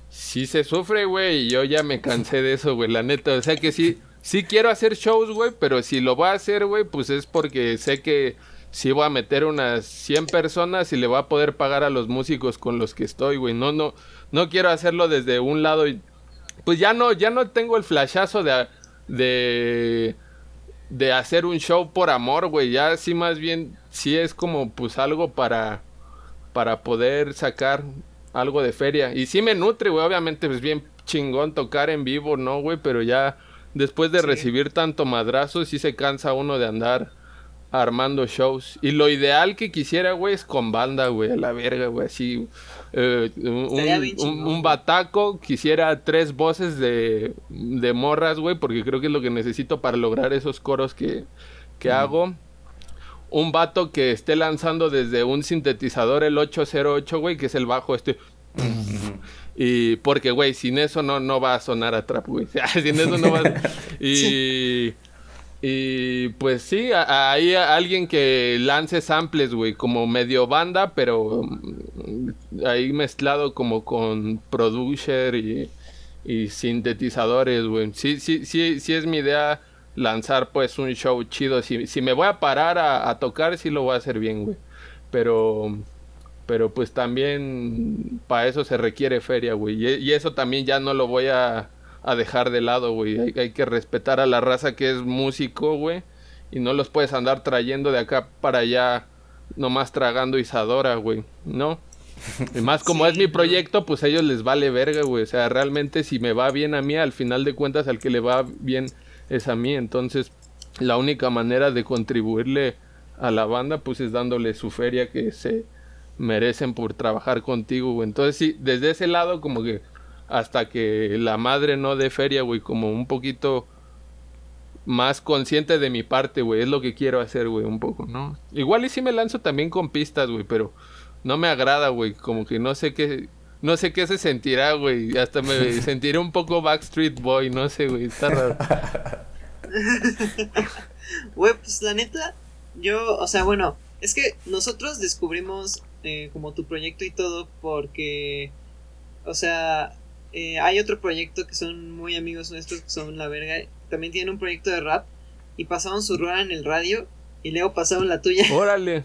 sí se sufre, güey, y yo ya me cansé de eso, güey, la neta, o sea que sí, sí quiero hacer shows, güey, pero si lo voy a hacer, güey, pues es porque sé que sí voy a meter unas 100 personas y le voy a poder pagar a los músicos con los que estoy, güey, no, no, no quiero hacerlo desde un lado y, pues ya no, ya no tengo el flashazo de de de hacer un show por amor, güey. Ya sí más bien sí es como pues algo para para poder sacar algo de feria. Y sí me nutre, güey. Obviamente pues bien chingón tocar en vivo, ¿no, güey? Pero ya después de recibir tanto madrazo sí se cansa uno de andar armando shows. Y lo ideal que quisiera, güey, es con banda, güey, a la verga, güey, así. Eh, un, bataco, quisiera tres voces de, de morras, güey, porque creo que es lo que necesito para lograr esos coros que, que hago. Un vato que esté lanzando desde un sintetizador el 808, güey, que es el bajo este. Y porque, güey, sin eso no, no va a sonar a trap, güey. sin eso no va a... Y... Y pues sí, hay alguien que lance samples, güey, como medio banda, pero ahí mezclado como con producer y, sintetizadores, güey. Sí, sí, sí, sí es mi idea lanzar pues un show chido. Si, si me voy a parar a, a tocar, sí lo voy a hacer bien, güey. Pero pero pues también para eso se requiere feria, güey. Y, eso también ya no lo voy a, dejar de lado, güey. Hay, que respetar a la raza que es músico, güey. Y no los puedes andar trayendo de acá para allá, nomás tragando Isadora, güey. ¿No? Y más como es mi proyecto, pues a ellos les vale verga, güey. O sea, realmente si me va bien a mí, al final de cuentas al que le va bien es a mí. Entonces, la única manera de contribuirle a la banda, pues es dándole su feria que se merecen por trabajar contigo, güey. Entonces sí, desde ese lado como que hasta que la madre no dé feria, güey, como un poquito más consciente de mi parte, güey, es lo que quiero hacer, güey, un poco, ¿no? Igual y si me lanzo también con pistas, güey, pero no me agrada, güey, como que no sé qué no sé qué se sentirá, güey, hasta me sentiré un poco Backstreet Boy, no sé, güey, está raro. Güey, pues la neta, yo, o sea, bueno, es que nosotros descubrimos eh, como tu proyecto y todo porque, o sea, eh, hay otro proyecto que son muy amigos nuestros que son la verga. También tienen un proyecto de rap y pasaron su rueda en el radio y luego pasaron la tuya. Órale.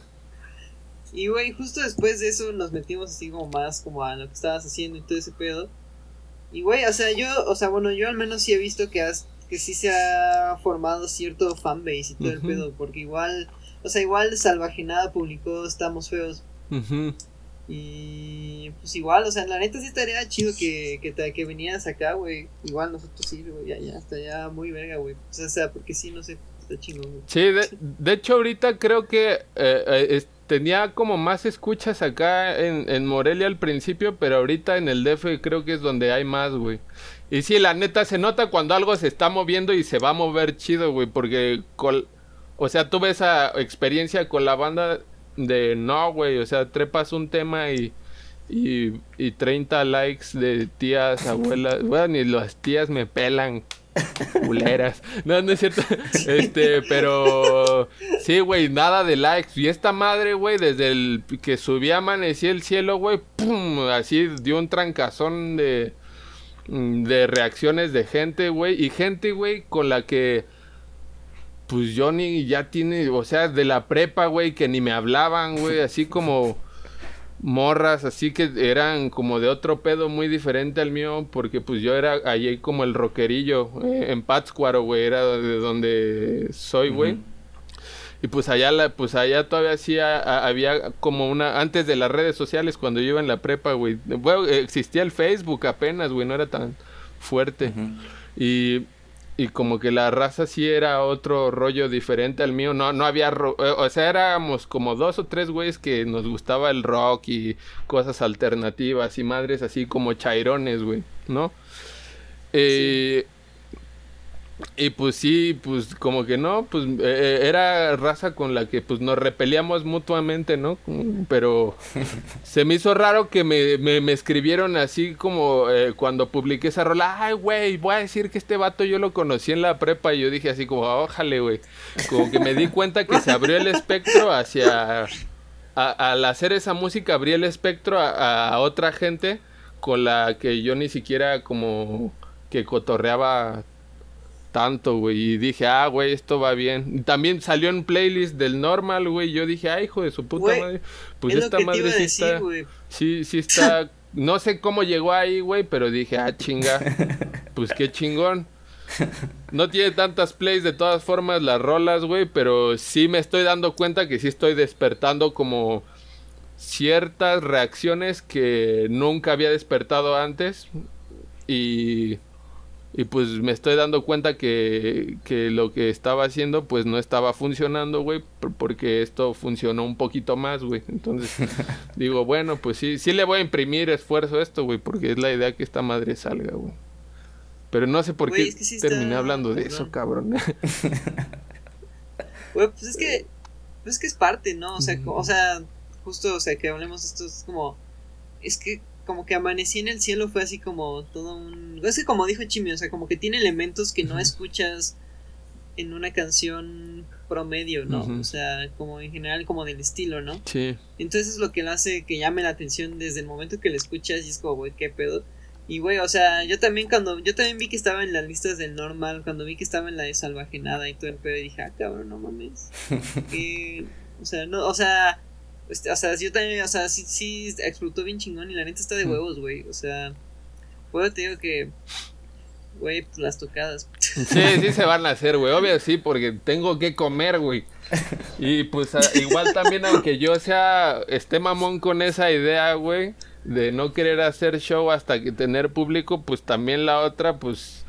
Y güey, justo después de eso nos metimos así como más como a lo que estabas haciendo y todo ese pedo. Y güey, o sea, yo, o sea, bueno, yo al menos sí he visto que has que sí se ha formado cierto fanbase y todo el pedo, porque igual, o sea, igual Salvajenada publicó Estamos Feos y pues igual, o sea, la neta sí estaría chido que, que, te, que vinieras acá, güey. Igual nosotros sí, güey, ya, ya, está ya muy verga, güey. O sea, porque sí, no sé, está chingón, güey. Sí, de, hecho ahorita creo que eh, eh, tenía como más escuchas acá en, en Morelia al principio, pero ahorita en el DF creo que es donde hay más, güey. Y sí, la neta se nota cuando algo se está moviendo y se va a mover chido, güey, porque... o sea, tuve esa experiencia con la banda de no, güey, o sea, trepas un tema y, y, y 30 likes de tías, abuelas, bueno, ni las tías me pelan. Culeras. No, no es cierto. Este, pero sí, güey, nada de likes. Y esta madre, güey, desde el que subía amanecía el cielo, güey, pum, así dio un trancazón de de reacciones de gente, güey, y gente, güey, con la que pues Johnny ya tiene, o sea, de la prepa, güey, que ni me hablaban, güey, así como morras, así que eran como de otro pedo muy diferente al mío, porque pues yo era allí como el rockerillo, eh, en Pátzcuaro, güey, era de donde soy, güey. Y pues allá, la, pues allá todavía sí había como una, antes de las redes sociales, cuando yo iba en la prepa, güey, bueno, existía el Facebook apenas, güey, no era tan fuerte. Y y como que la raza sí era otro rollo diferente al mío. No, no había, eh, o sea, éramos como dos o tres güeyes que nos gustaba el rock y cosas alternativas y madres así como chairones, güey, ¿no? Eh, y pues sí, pues como que no, pues eh, eh, era raza con la que pues nos repelíamos mutuamente, ¿no? Pero se me hizo raro que me, me, escribieron así como eh, cuando publiqué esa rola, ay, güey, voy a decir que este vato yo lo conocí en la prepa y yo dije así como, ójale, güey. Como que me di cuenta que se abrió el espectro hacia... al hacer esa música abrí el espectro a otra gente con la que yo ni siquiera como que cotorreaba tanto, güey. Y dije, ah, güey, esto va bien. También salió en playlist del normal, güey. Yo dije, ay, hijo de su puta madre. Pues esta madre sí está. Sí, sí está. No sé cómo llegó ahí, güey, pero dije, ah, chinga. Pues qué chingón. No tiene tantas plays de todas formas las rolas, güey, pero sí me estoy dando cuenta que sí estoy despertando como ciertas reacciones que nunca había despertado antes. Y y pues me estoy dando cuenta que, que lo que estaba haciendo pues no estaba funcionando, güey, porque esto funcionó un poquito más, güey. Entonces digo, bueno, pues sí, sí le voy a imprimir esfuerzo a esto, güey, porque es la idea que esta madre salga, güey. Pero no sé por qué terminé hablando de eso, cabrón. Güey, pues es que, pues es que es parte, ¿no? O sea, o sea, justo, o sea, que hablemos de esto, es como, es que como que amanecí en el cielo fue así como todo un... Es que como dijo Chimi, o sea, como que tiene elementos que no escuchas en una canción promedio, ¿no? O sea, como en general como del estilo, ¿no? Sí. Entonces es lo que le hace que llame la atención desde el momento que le escuchas y es como, güey, qué pedo. Y güey, o sea, yo también cuando, yo también vi que estaba en las listas del normal, cuando vi que estaba en la de salvajenada y todo el pedo, dije, ah, cabrón, no mames. o sea, no, o sea, este, o sea, yo también, o sea, sí, sí explotó bien chingón y la neta está de huevos, güey. O sea, puedo te digo que, güey, pues las tocadas. Sí, sí se van a hacer, güey. Obvio sí, porque tengo que comer, güey. Y pues igual también, aunque yo sea, esté mamón con esa idea, güey, de no querer hacer show hasta que tener público, pues también la otra, pues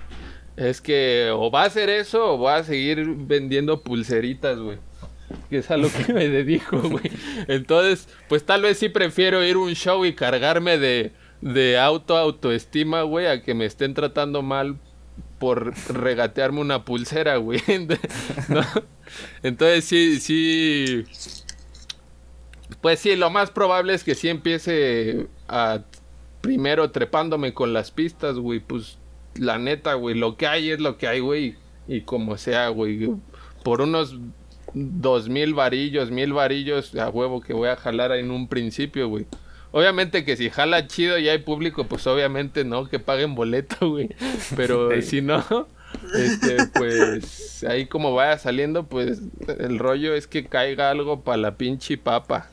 es que o va a hacer eso o va a seguir vendiendo pulseritas, güey que es a lo que me dedico, güey. Entonces, pues tal vez sí prefiero ir a un show y cargarme de, de auto, autoestima, güey, a que me estén tratando mal por regatearme una pulsera, güey. Entonces sí, sí. Pues sí, lo más probable es que sí empiece a primero trepándome con las pistas, güey. Pues la neta, güey, lo que hay es lo que hay, güey. Y como sea, güey. Por unos dos mil varillos, mil varillos a huevo que voy a jalar en un principio, güey. Obviamente que si jala chido y hay público, pues obviamente no, que paguen boleto, güey. Pero si no, este, pues ahí como vaya saliendo, pues el rollo es que caiga algo para la pinche papa.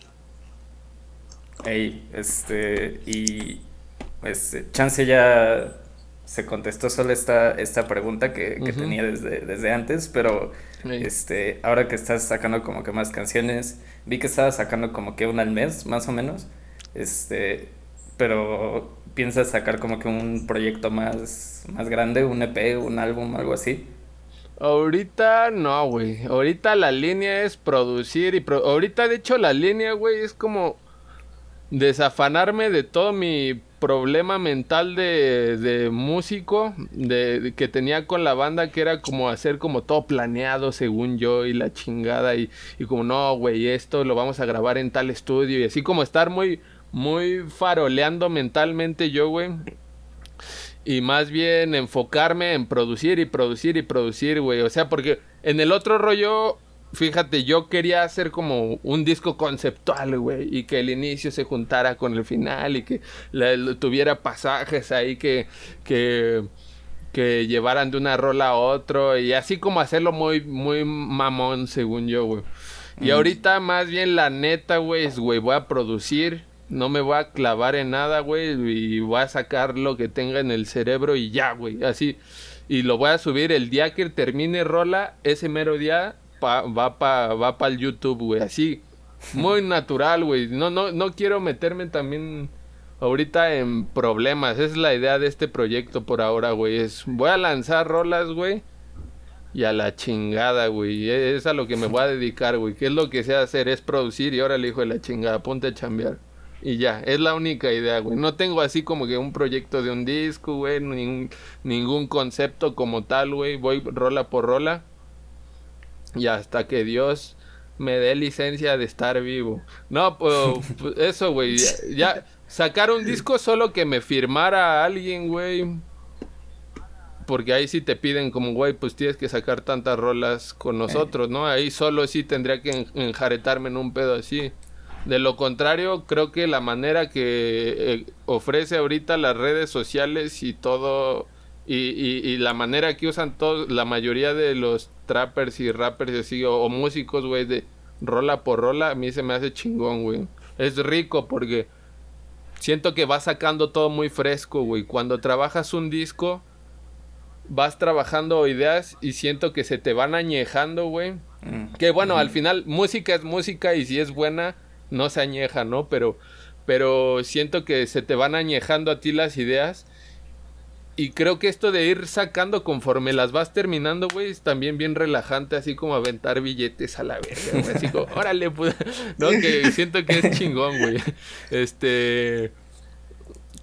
Ey, este, y pues chance ya se contestó solo esta, esta pregunta que, tenía desde, desde antes, pero este, ahora que estás sacando como que más canciones, vi que estabas sacando como que una al mes, más o menos, este, pero piensas sacar como que un proyecto más, más grande, un EP, un álbum, algo así. Ahorita no, güey. Ahorita la línea es producir y... Ahorita de hecho la línea, güey, es como desafanarme de todo mi problema mental de, de músico de, que tenía con la banda que era como hacer como todo planeado según yo y la chingada y, y como no güey esto lo vamos a grabar en tal estudio y así como estar muy muy faroleando mentalmente yo güey. Y más bien enfocarme en producir y producir y producir güey. O sea porque en el otro rollo fíjate, yo quería hacer como un disco conceptual, güey, y que el inicio se juntara con el final y que tuviera pasajes ahí que, que, que llevaran de una rola a otro y así como hacerlo muy, muy mamón, según yo, güey. Y ahorita más bien la neta, güey, es, güey, voy a producir, no me voy a clavar en nada, güey, y voy a sacar lo que tenga en el cerebro y ya, güey, así. Y lo voy a subir el día que termine rola, ese mero día va para va pa el YouTube, güey. Así, muy natural, güey. No, no, no quiero meterme también ahorita en problemas. Es la idea de este proyecto por ahora, güey. Es, voy a lanzar rolas, güey. Y a la chingada, güey. E, es a lo que me voy a dedicar, güey. ¿Qué es lo que sé hacer? Es producir y ahora le hijo de la chingada, ponte a chambear. Y ya, es la única idea, güey. No tengo así como que un proyecto de un disco, güey. Ningún concepto como tal, güey. Voy rola por rola y hasta que Dios me dé licencia de estar vivo. No, pues, pues eso, güey. Ya, sacar un disco solo que me firmara alguien, güey. Porque ahí sí te piden como, güey, pues tienes que sacar tantas rolas con nosotros, ¿no? Ahí solo sí tendría que enjaretarme en un pedo así. De lo contrario, creo que la manera que eh, ofrece ahorita las redes sociales y todo y, la manera que usan todos, la mayoría de los trappers y rappers así, o, músicos, güey, de rola por rola, a mí se me hace chingón, güey. Es rico porque siento que va sacando todo muy fresco, güey. Cuando trabajas un disco, vas trabajando ideas y siento que se te van añejando, güey. Mm. Que bueno, al final música es música y si es buena, no se añeja, ¿no? Pero, pero siento que se te van añejando a ti las ideas y creo que esto de ir sacando conforme las vas terminando, güey, es también bien relajante, así como aventar billetes a la verga, güey. Así como, órale, pues. No, que siento que es chingón, güey. Este.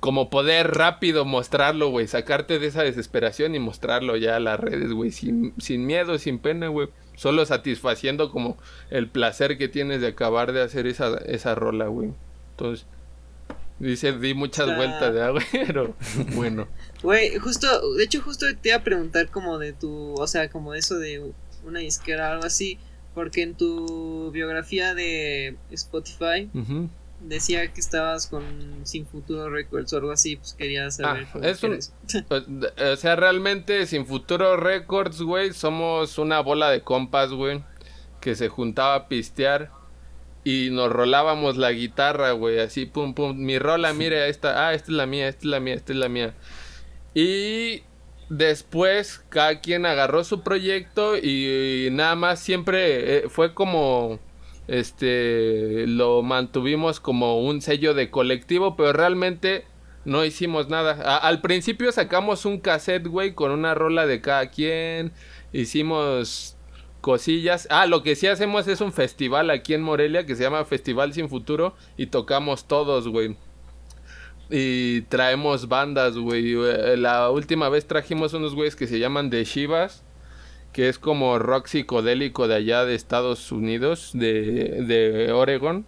Como poder rápido mostrarlo, güey. Sacarte de esa desesperación y mostrarlo ya a las redes, güey. Sin, sin miedo, sin pena, güey. Solo satisfaciendo como el placer que tienes de acabar de hacer esa, esa rola, güey. Entonces, Dice, di muchas vueltas, de agua, pero bueno. Güey, justo, de hecho, justo te iba a preguntar como de tu, o sea, como eso de una disquera o algo así, porque en tu biografía de Spotify decía que estabas con Sin Futuro Records o algo así, pues quería saber. Ah, es un, o sea, realmente Sin Futuro Records, güey, somos una bola de compas, güey, que se juntaba a pistear y nos rolábamos la guitarra, güey, así, pum, pum. Mi rola, mire, esta, ah, esta es la mía, esta es la mía, esta es la mía. Y después cada quien agarró su proyecto y, nada más siempre eh, fue como este lo mantuvimos como un sello de colectivo, pero realmente no hicimos nada. al principio sacamos un cassette, güey, con una rola de cada quien. Hicimos cosillas. Ah, lo que sí hacemos es un festival aquí en Morelia que se llama Festival Sin Futuro y tocamos todos, güey. Y traemos bandas, güey. Eh, la última vez trajimos unos güeyes que se llaman The Shivas, que es como rock psicodélico de allá de Estados Unidos, de, de Oregon.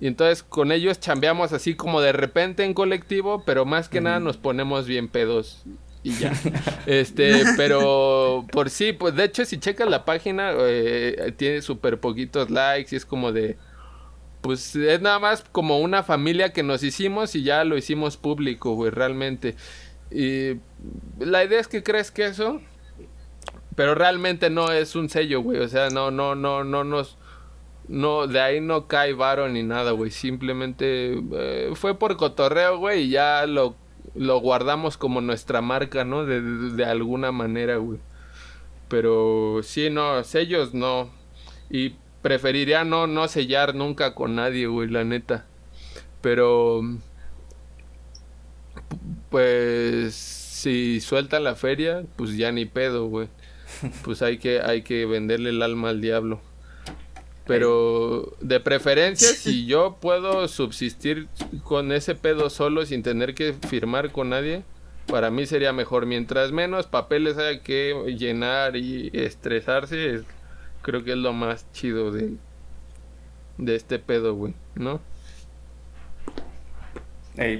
Y entonces con ellos chambeamos así como de repente en colectivo, pero más que nada nos ponemos bien pedos y ya. este, pero por sí, pues de hecho si checas la página, eh, tiene súper poquitos likes y es como de... Pues es nada más como una familia que nos hicimos y ya lo hicimos público, güey, realmente. Y la idea es que crees que eso, pero realmente no es un sello, güey. O sea, no, no, no, no nos... No, de ahí no cae varo ni nada, güey. Simplemente eh, fue por cotorreo, güey, y ya lo lo guardamos como nuestra marca, ¿no? De, de, alguna manera, güey. Pero sí, no, sellos no. Y preferiría no, no sellar nunca con nadie, güey, la neta. Pero... Pues si suelta la feria, pues ya ni pedo, güey. Pues hay que, hay que venderle el alma al diablo. Pero de preferencia, si yo puedo subsistir con ese pedo solo sin tener que firmar con nadie, para mí sería mejor. Mientras menos papeles haya que llenar y estresarse, creo que es lo más chido de, de este pedo, güey, ¿no?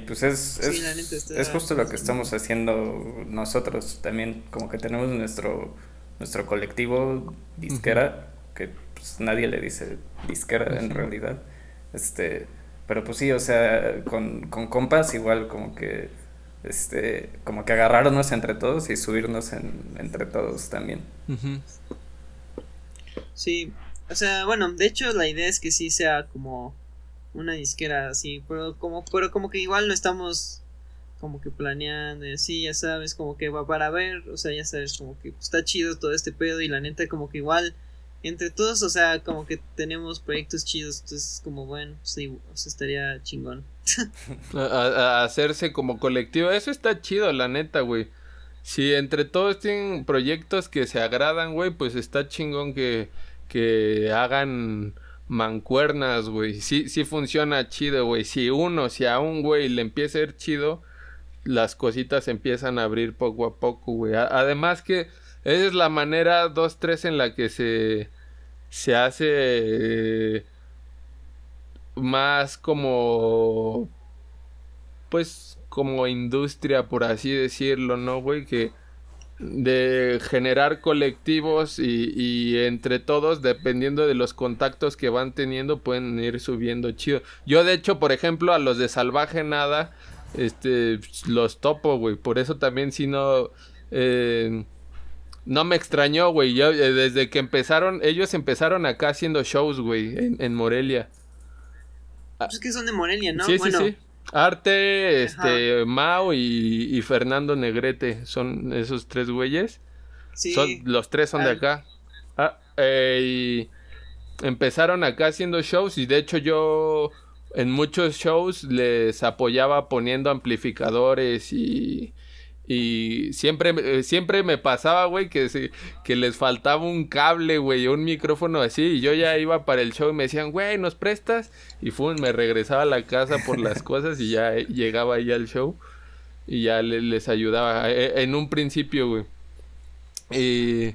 pues es, es, justo lo que estamos haciendo nosotros también, como que tenemos nuestro, nuestro colectivo disquera, que pues, nadie le dice disquera en realidad. Este, pero pues sí, o sea, con, con compas igual como que este como que agarrarnos entre todos y subirnos entre todos también. Sí, o sea, bueno, de hecho la idea es que sí sea como una disquera así, pero como pero como que igual no estamos como que planeando y así, ya sabes, como que va para ver, o sea, ya sabes, como que está chido todo este pedo y la neta como que igual entre todos, o sea, como que tenemos proyectos chidos, entonces como bueno, sí, o estaría chingón. hacerse como colectivo, eso está chido, la neta, güey. Si entre todos tienen proyectos que se agradan, güey, pues está chingón que, que hagan mancuernas, güey. Sí funciona chido, güey. Si uno, si a un güey le empieza a ir chido, las cositas empiezan a abrir poco a poco, güey. Además que esa es la manera 2-3 en la que se, se hace eh, más como pues como industria por así decirlo, ¿no, güey? Que de generar colectivos y, y, entre todos, dependiendo de los contactos que van teniendo, pueden ir subiendo chido. Yo, de hecho, por ejemplo, a los de Salvaje Nada, este, los topo, güey. Por eso también, si no, eh, no me extrañó, güey. Yo, eh, desde que empezaron, ellos empezaron acá haciendo shows, güey, en, Morelia. Pues es que son de Morelia, ¿no? Sí, sí, sí. Arte, este, Mao y, Fernando Negrete son esos tres güeyes. Sí. Son, los tres son de acá. Ah, eh, y empezaron acá haciendo shows y de hecho yo en muchos shows les apoyaba poniendo amplificadores y Y siempre, eh, siempre me pasaba, güey, que, que les faltaba un cable, güey, un micrófono así. Y yo ya iba para el show y me decían, güey, ¿nos prestas? Y fue, me regresaba a la casa por las cosas y ya llegaba ahí al show. Y ya les ayudaba. Eh, en un principio, güey. Y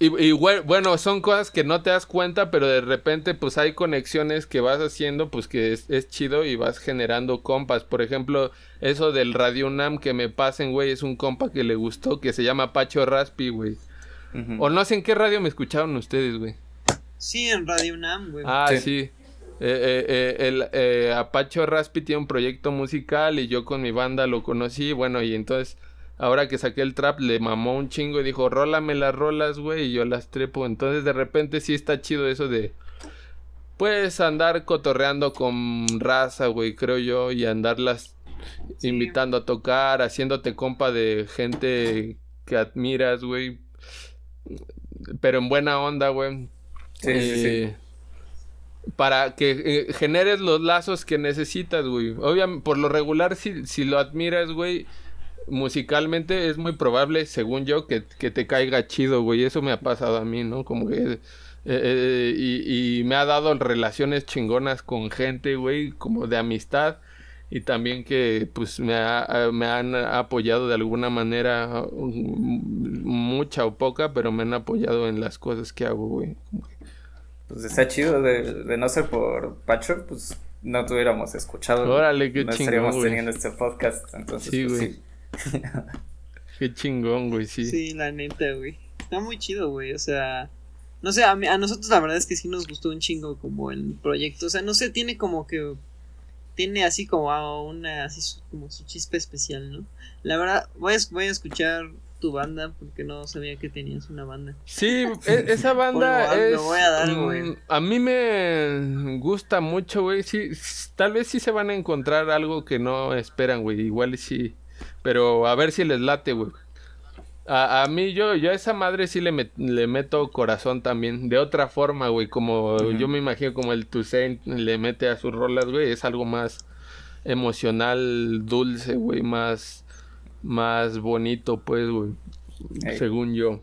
y, bueno, son cosas que no te das cuenta, pero de repente pues hay conexiones que vas haciendo, pues que es, chido y vas generando compas. Por ejemplo, eso del Radio Nam que me pasen, güey, es un compa que le gustó, que se llama Pacho Raspi, güey. O no sé en qué radio me escucharon ustedes, güey. Sí, en Radio Nam, güey. Ah, sí. Eh, eh, eh, el eh, Apacho Raspi tiene un proyecto musical y yo con mi banda lo conocí, bueno, y entonces ahora que saqué el trap, le mamó un chingo y dijo, rólame las rolas, güey, y yo las trepo. Entonces de repente sí está chido eso de, pues andar cotorreando con raza, güey, creo yo, y andarlas invitando a tocar, haciéndote compa de gente que admiras, güey. Pero en buena onda, güey. Sí, sí, sí. Eh, para que eh, generes los lazos que necesitas, güey. Obviamente, por lo regular, si, si lo admiras, güey, musicalmente es muy probable, según yo, que, te caiga chido, güey. Eso me ha pasado a mí, ¿no? Como que... Eh, eh, y, me ha dado relaciones chingonas con gente, güey, como de amistad. Y también que, pues, me, me han apoyado de alguna manera, mucha o poca, pero me han apoyado en las cosas que hago, güey. Pues está chido, de, de no ser por Pacho, pues no tuviéramos escuchado. Órale, qué no estaríamos teniendo este podcast. Entonces, sí, pues, güey. Qué chingón, güey, sí. Sí, la neta, güey. Está muy chido, güey. O sea, no sé, a, a nosotros la verdad es que sí nos gustó un chingo como el proyecto. O sea, no sé, tiene como que. Tiene así como una. Así como su chispa especial, ¿no? La verdad, voy a, voy a escuchar tu banda porque no sabía que tenías una banda. Sí, e, esa banda es. Voy a, dar, mm, a mí me gusta mucho, güey. Sí, tal vez sí se van a encontrar algo que no esperan, güey. Igual sí pero a ver si les late, güey. A, a, mí, yo, yo a esa madre sí le, le meto corazón también. De otra forma, güey. Como yo me imagino como el Toussaint le mete a sus rolas, güey. Es algo más emocional, dulce, güey. Más, más bonito, pues, güey. Según yo.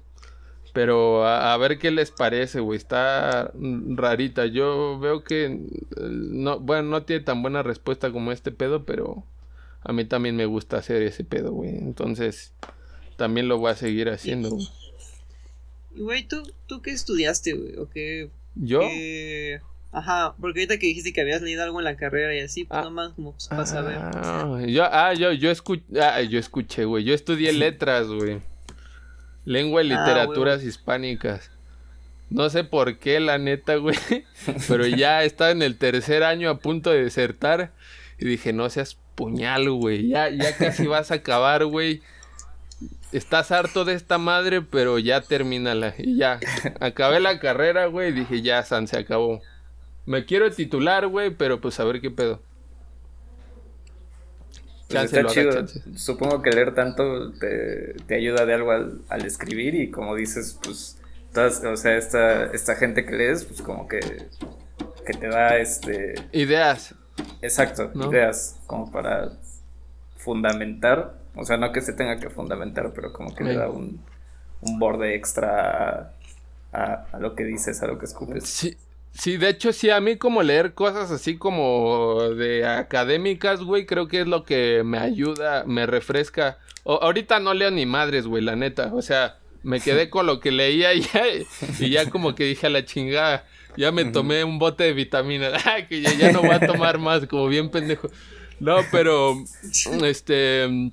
Pero a, a, ver qué les parece, güey. Está rarita. Yo veo que. No, bueno, no tiene tan buena respuesta como este pedo, pero a mí también me gusta hacer ese pedo, güey. Entonces, también lo voy a seguir haciendo, güey. Güey, ¿tú, ¿tú qué estudiaste, güey? ¿O qué? ¿Yo? Ajá, porque ahorita que dijiste que habías leído algo en la carrera y así, pues ah, nomás como pues, para saber. Ah, yo, ah, yo, yo, ah, yo escuché, güey. Yo estudié letras, güey. Lengua y ah, literaturas hispánicas. No sé por qué, la neta, güey. Pero ya estaba en el tercer año a punto de desertar. Y dije, no seas puñal, güey. Ya, ya casi vas a acabar, güey. Estás harto de esta madre, pero ya termínala. Y ya. Acabé la carrera, güey. Dije, ya, San, se acabó. Me quiero titular, güey, pero pues a ver qué pedo. Pues está chido. Supongo que leer tanto te, ayuda de algo al, escribir y como dices, pues, o sea, esta, esta gente que lees, pues como que, que te da este... Ideas. Exacto, ideas como para fundamentar, o sea, no que se tenga que fundamentar, pero como que le da un, borde extra a, lo que dices, a lo que escuches. Sí. Sí, de hecho, sí, a mí como leer cosas así como de académicas, güey, creo que es lo que me ayuda, me refresca. ahorita no leo ni madres, güey, la neta. O sea, me quedé con lo que leía y ya, y ya como que dije a la chingada. Ya me tomé un bote de vitamina. Que ya, no voy a tomar más, como bien pendejo. No, pero este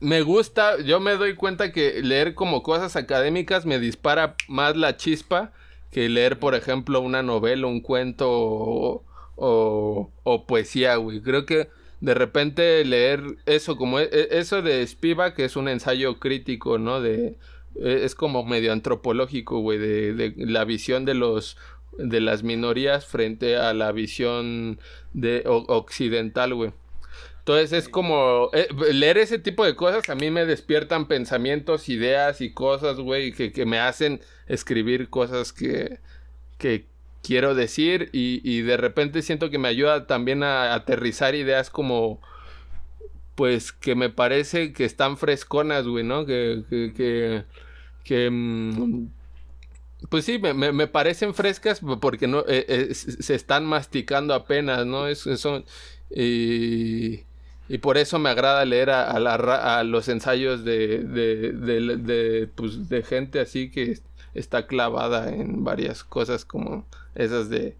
me gusta, yo me doy cuenta que leer como cosas académicas me dispara más la chispa que leer, por ejemplo, una novela, un cuento o, o, poesía, güey. Creo que de repente leer eso como e, e, eso de Spivak que es un ensayo crítico, ¿no? De e, es como medio antropológico, güey, de, de la visión de los de las minorías frente a la visión de occidental, güey. Entonces es como eh, leer ese tipo de cosas a mí me despiertan pensamientos, ideas y cosas, güey, que, me hacen escribir cosas que, que quiero decir y, y, de repente siento que me ayuda también a aterrizar ideas como pues que me parece que están fresconas, güey, ¿no? Que, que, que, mm, pues sí, me, me, parecen frescas porque no eh, eh, se están masticando apenas, ¿no? Es, son, y, y, por eso me agrada leer a, a, los ensayos de, de, de, pues, de gente así que está clavada en varias cosas como esas de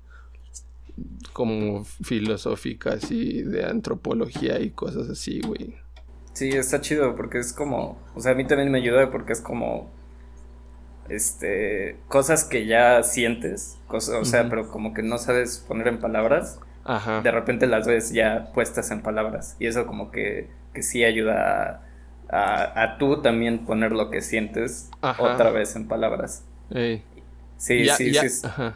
como filosóficas y de antropología y cosas así, güey. Sí, está chido porque es como, o sea, a mí también me ayuda porque es como, este, cosas que ya sientes, cosas, o sea, pero como que no sabes poner en palabras. Ajá. De repente las ves ya puestas en palabras y eso como que, que sí ayuda a, a, tú también poner lo que sientes otra vez en palabras. Sí, sí, sí. Ajá.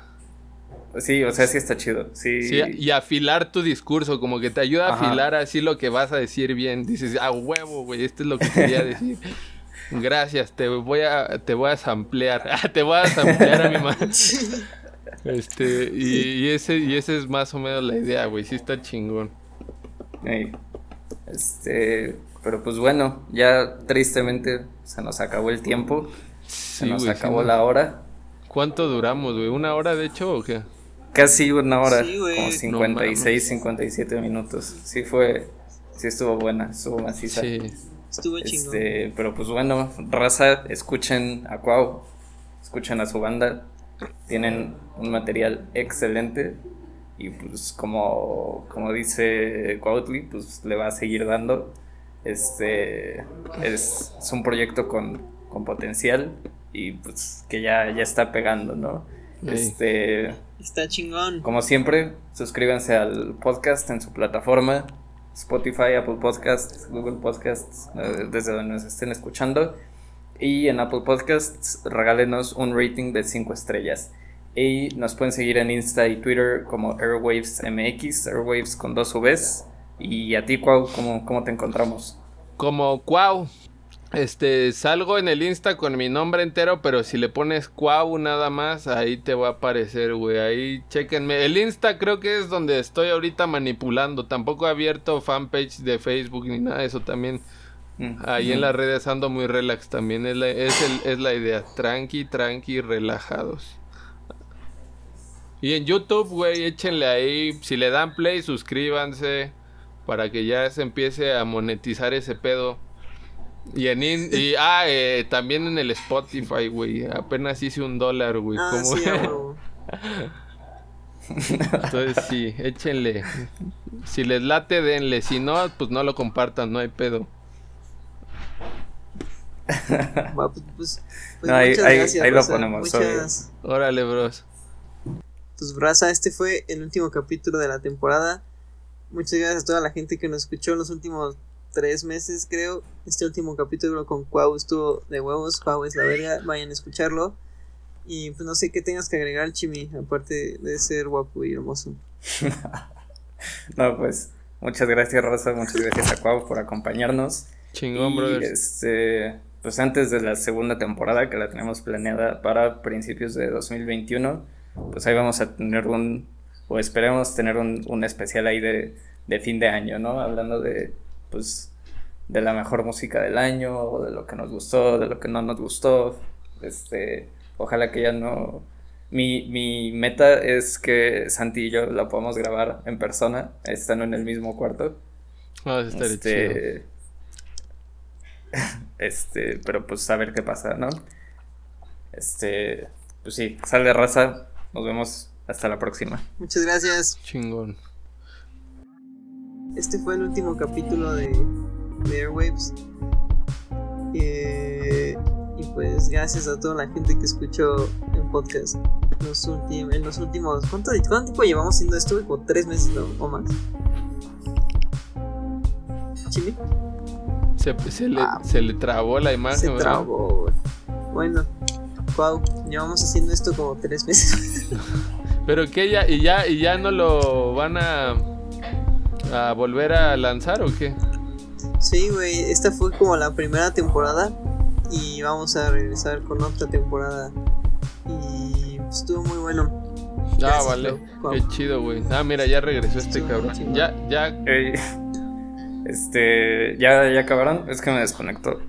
Sí, o sea, sí está chido. Sí. y afilar tu discurso, como que te ayuda a afilar así lo que vas a decir bien. Dices, ah, huevo, güey, esto es lo que quería decir. Gracias, te voy a, te voy a samplear. te voy a samplear a mi madre. Este, y, ese, y ese es más o menos la idea, güey. Sí está chingón. Este, pero pues bueno, ya tristemente se nos acabó el tiempo. se nos acabó la hora. ¿Cuánto duramos, güey? ¿Una hora de hecho o qué? Casi una hora, como 56, 57 minutos. Sí fue, sí estuvo buena, estuvo maciza. Sí. Estuvo este, Pero pues bueno, raza, escuchen a Cuau, escuchen a su banda, tienen un material excelente y pues como, como dice Cuautli, pues le va a seguir dando. Este es, es un proyecto con, con potencial y pues que ya, ya está pegando, ¿no? Este. Está chingón. Como siempre, suscríbanse al podcast en su plataforma. Spotify, Apple Podcasts, Google Podcasts, eh, desde donde nos estén escuchando. Y en Apple Podcasts, regálenos un rating de 5 estrellas. Y nos pueden seguir en Insta y Twitter como Airwaves MX, Airwaves con dos Vs. Y a ti, Cuau, ¿cómo, cómo te encontramos? Como Cuau, este, salgo en el Insta con mi nombre entero, pero si le pones Cuau nada más, ahí te va a aparecer, güey. Ahí chequenme. El Insta creo que es donde estoy ahorita manipulando. Tampoco he abierto fanpage de Facebook ni nada de eso también. Mm. Ahí en las redes ando muy relax también. Es la, es, el, es la idea. Tranqui, tranqui, relajados. Y en YouTube, güey, échenle ahí. Si le dan play, suscríbanse. Para que ya se empiece a monetizar ese pedo. Y en y, ah, eh, también en el Spotify, güey. Apenas hice un dólar, güey. Ah, Entonces sí, échenle. Si les late, denle. Si no, pues no lo compartan, no hay pedo. pues, pues, pues ahí, ahí, lo ponemos. Órale, bros. Pues Braza, este fue el último capítulo de la temporada. Muchas gracias a toda la gente que nos escuchó en los últimos tres meses, creo. Este último capítulo con Cuau estuvo de huevos. Cuau es la verga. Vayan a escucharlo. Y pues no sé qué tengas que agregar, Chimi, aparte de ser guapo y hermoso. no, pues muchas gracias, Rosa. Muchas gracias a Cuau por acompañarnos. Chingón, brother. Este, pues antes de la segunda temporada que la tenemos planeada para principios de 2021, pues ahí vamos a tener un, o esperemos tener un, un especial ahí de, de fin de año, ¿no? Hablando de pues de la mejor música del año, o de lo que nos gustó, de lo que no nos gustó. Este, ojalá que ya no. Mi, mi meta es que Santi y yo la podamos grabar en persona, estando en el mismo cuarto. Ah, este, este, pero pues a ver qué pasa, ¿no? Este, pues sí, sal de raza. Nos vemos hasta la próxima. Muchas gracias. Chingón este fue el último capítulo de, Airwaves. Eh, y pues gracias a toda la gente que escuchó el podcast. Los en los últimos. ¿cuánto, tiempo llevamos haciendo esto? Como tres meses o más. ¿Chimi? Se, se, le, ah. se le trabó la imagen. Se trabó, Bueno, wow, llevamos haciendo esto como tres meses. Pero que ya, y ya, y ya no lo van a a volver a lanzar o qué? Sí, güey, esta fue como la primera temporada y vamos a regresar con otra temporada y estuvo muy bueno. Ah, vale. Qué chido, güey. Ah, mira, ya regresó este cabrón. Ya, ya. Este, ¿ya, ya acabaron? Es que me desconectó.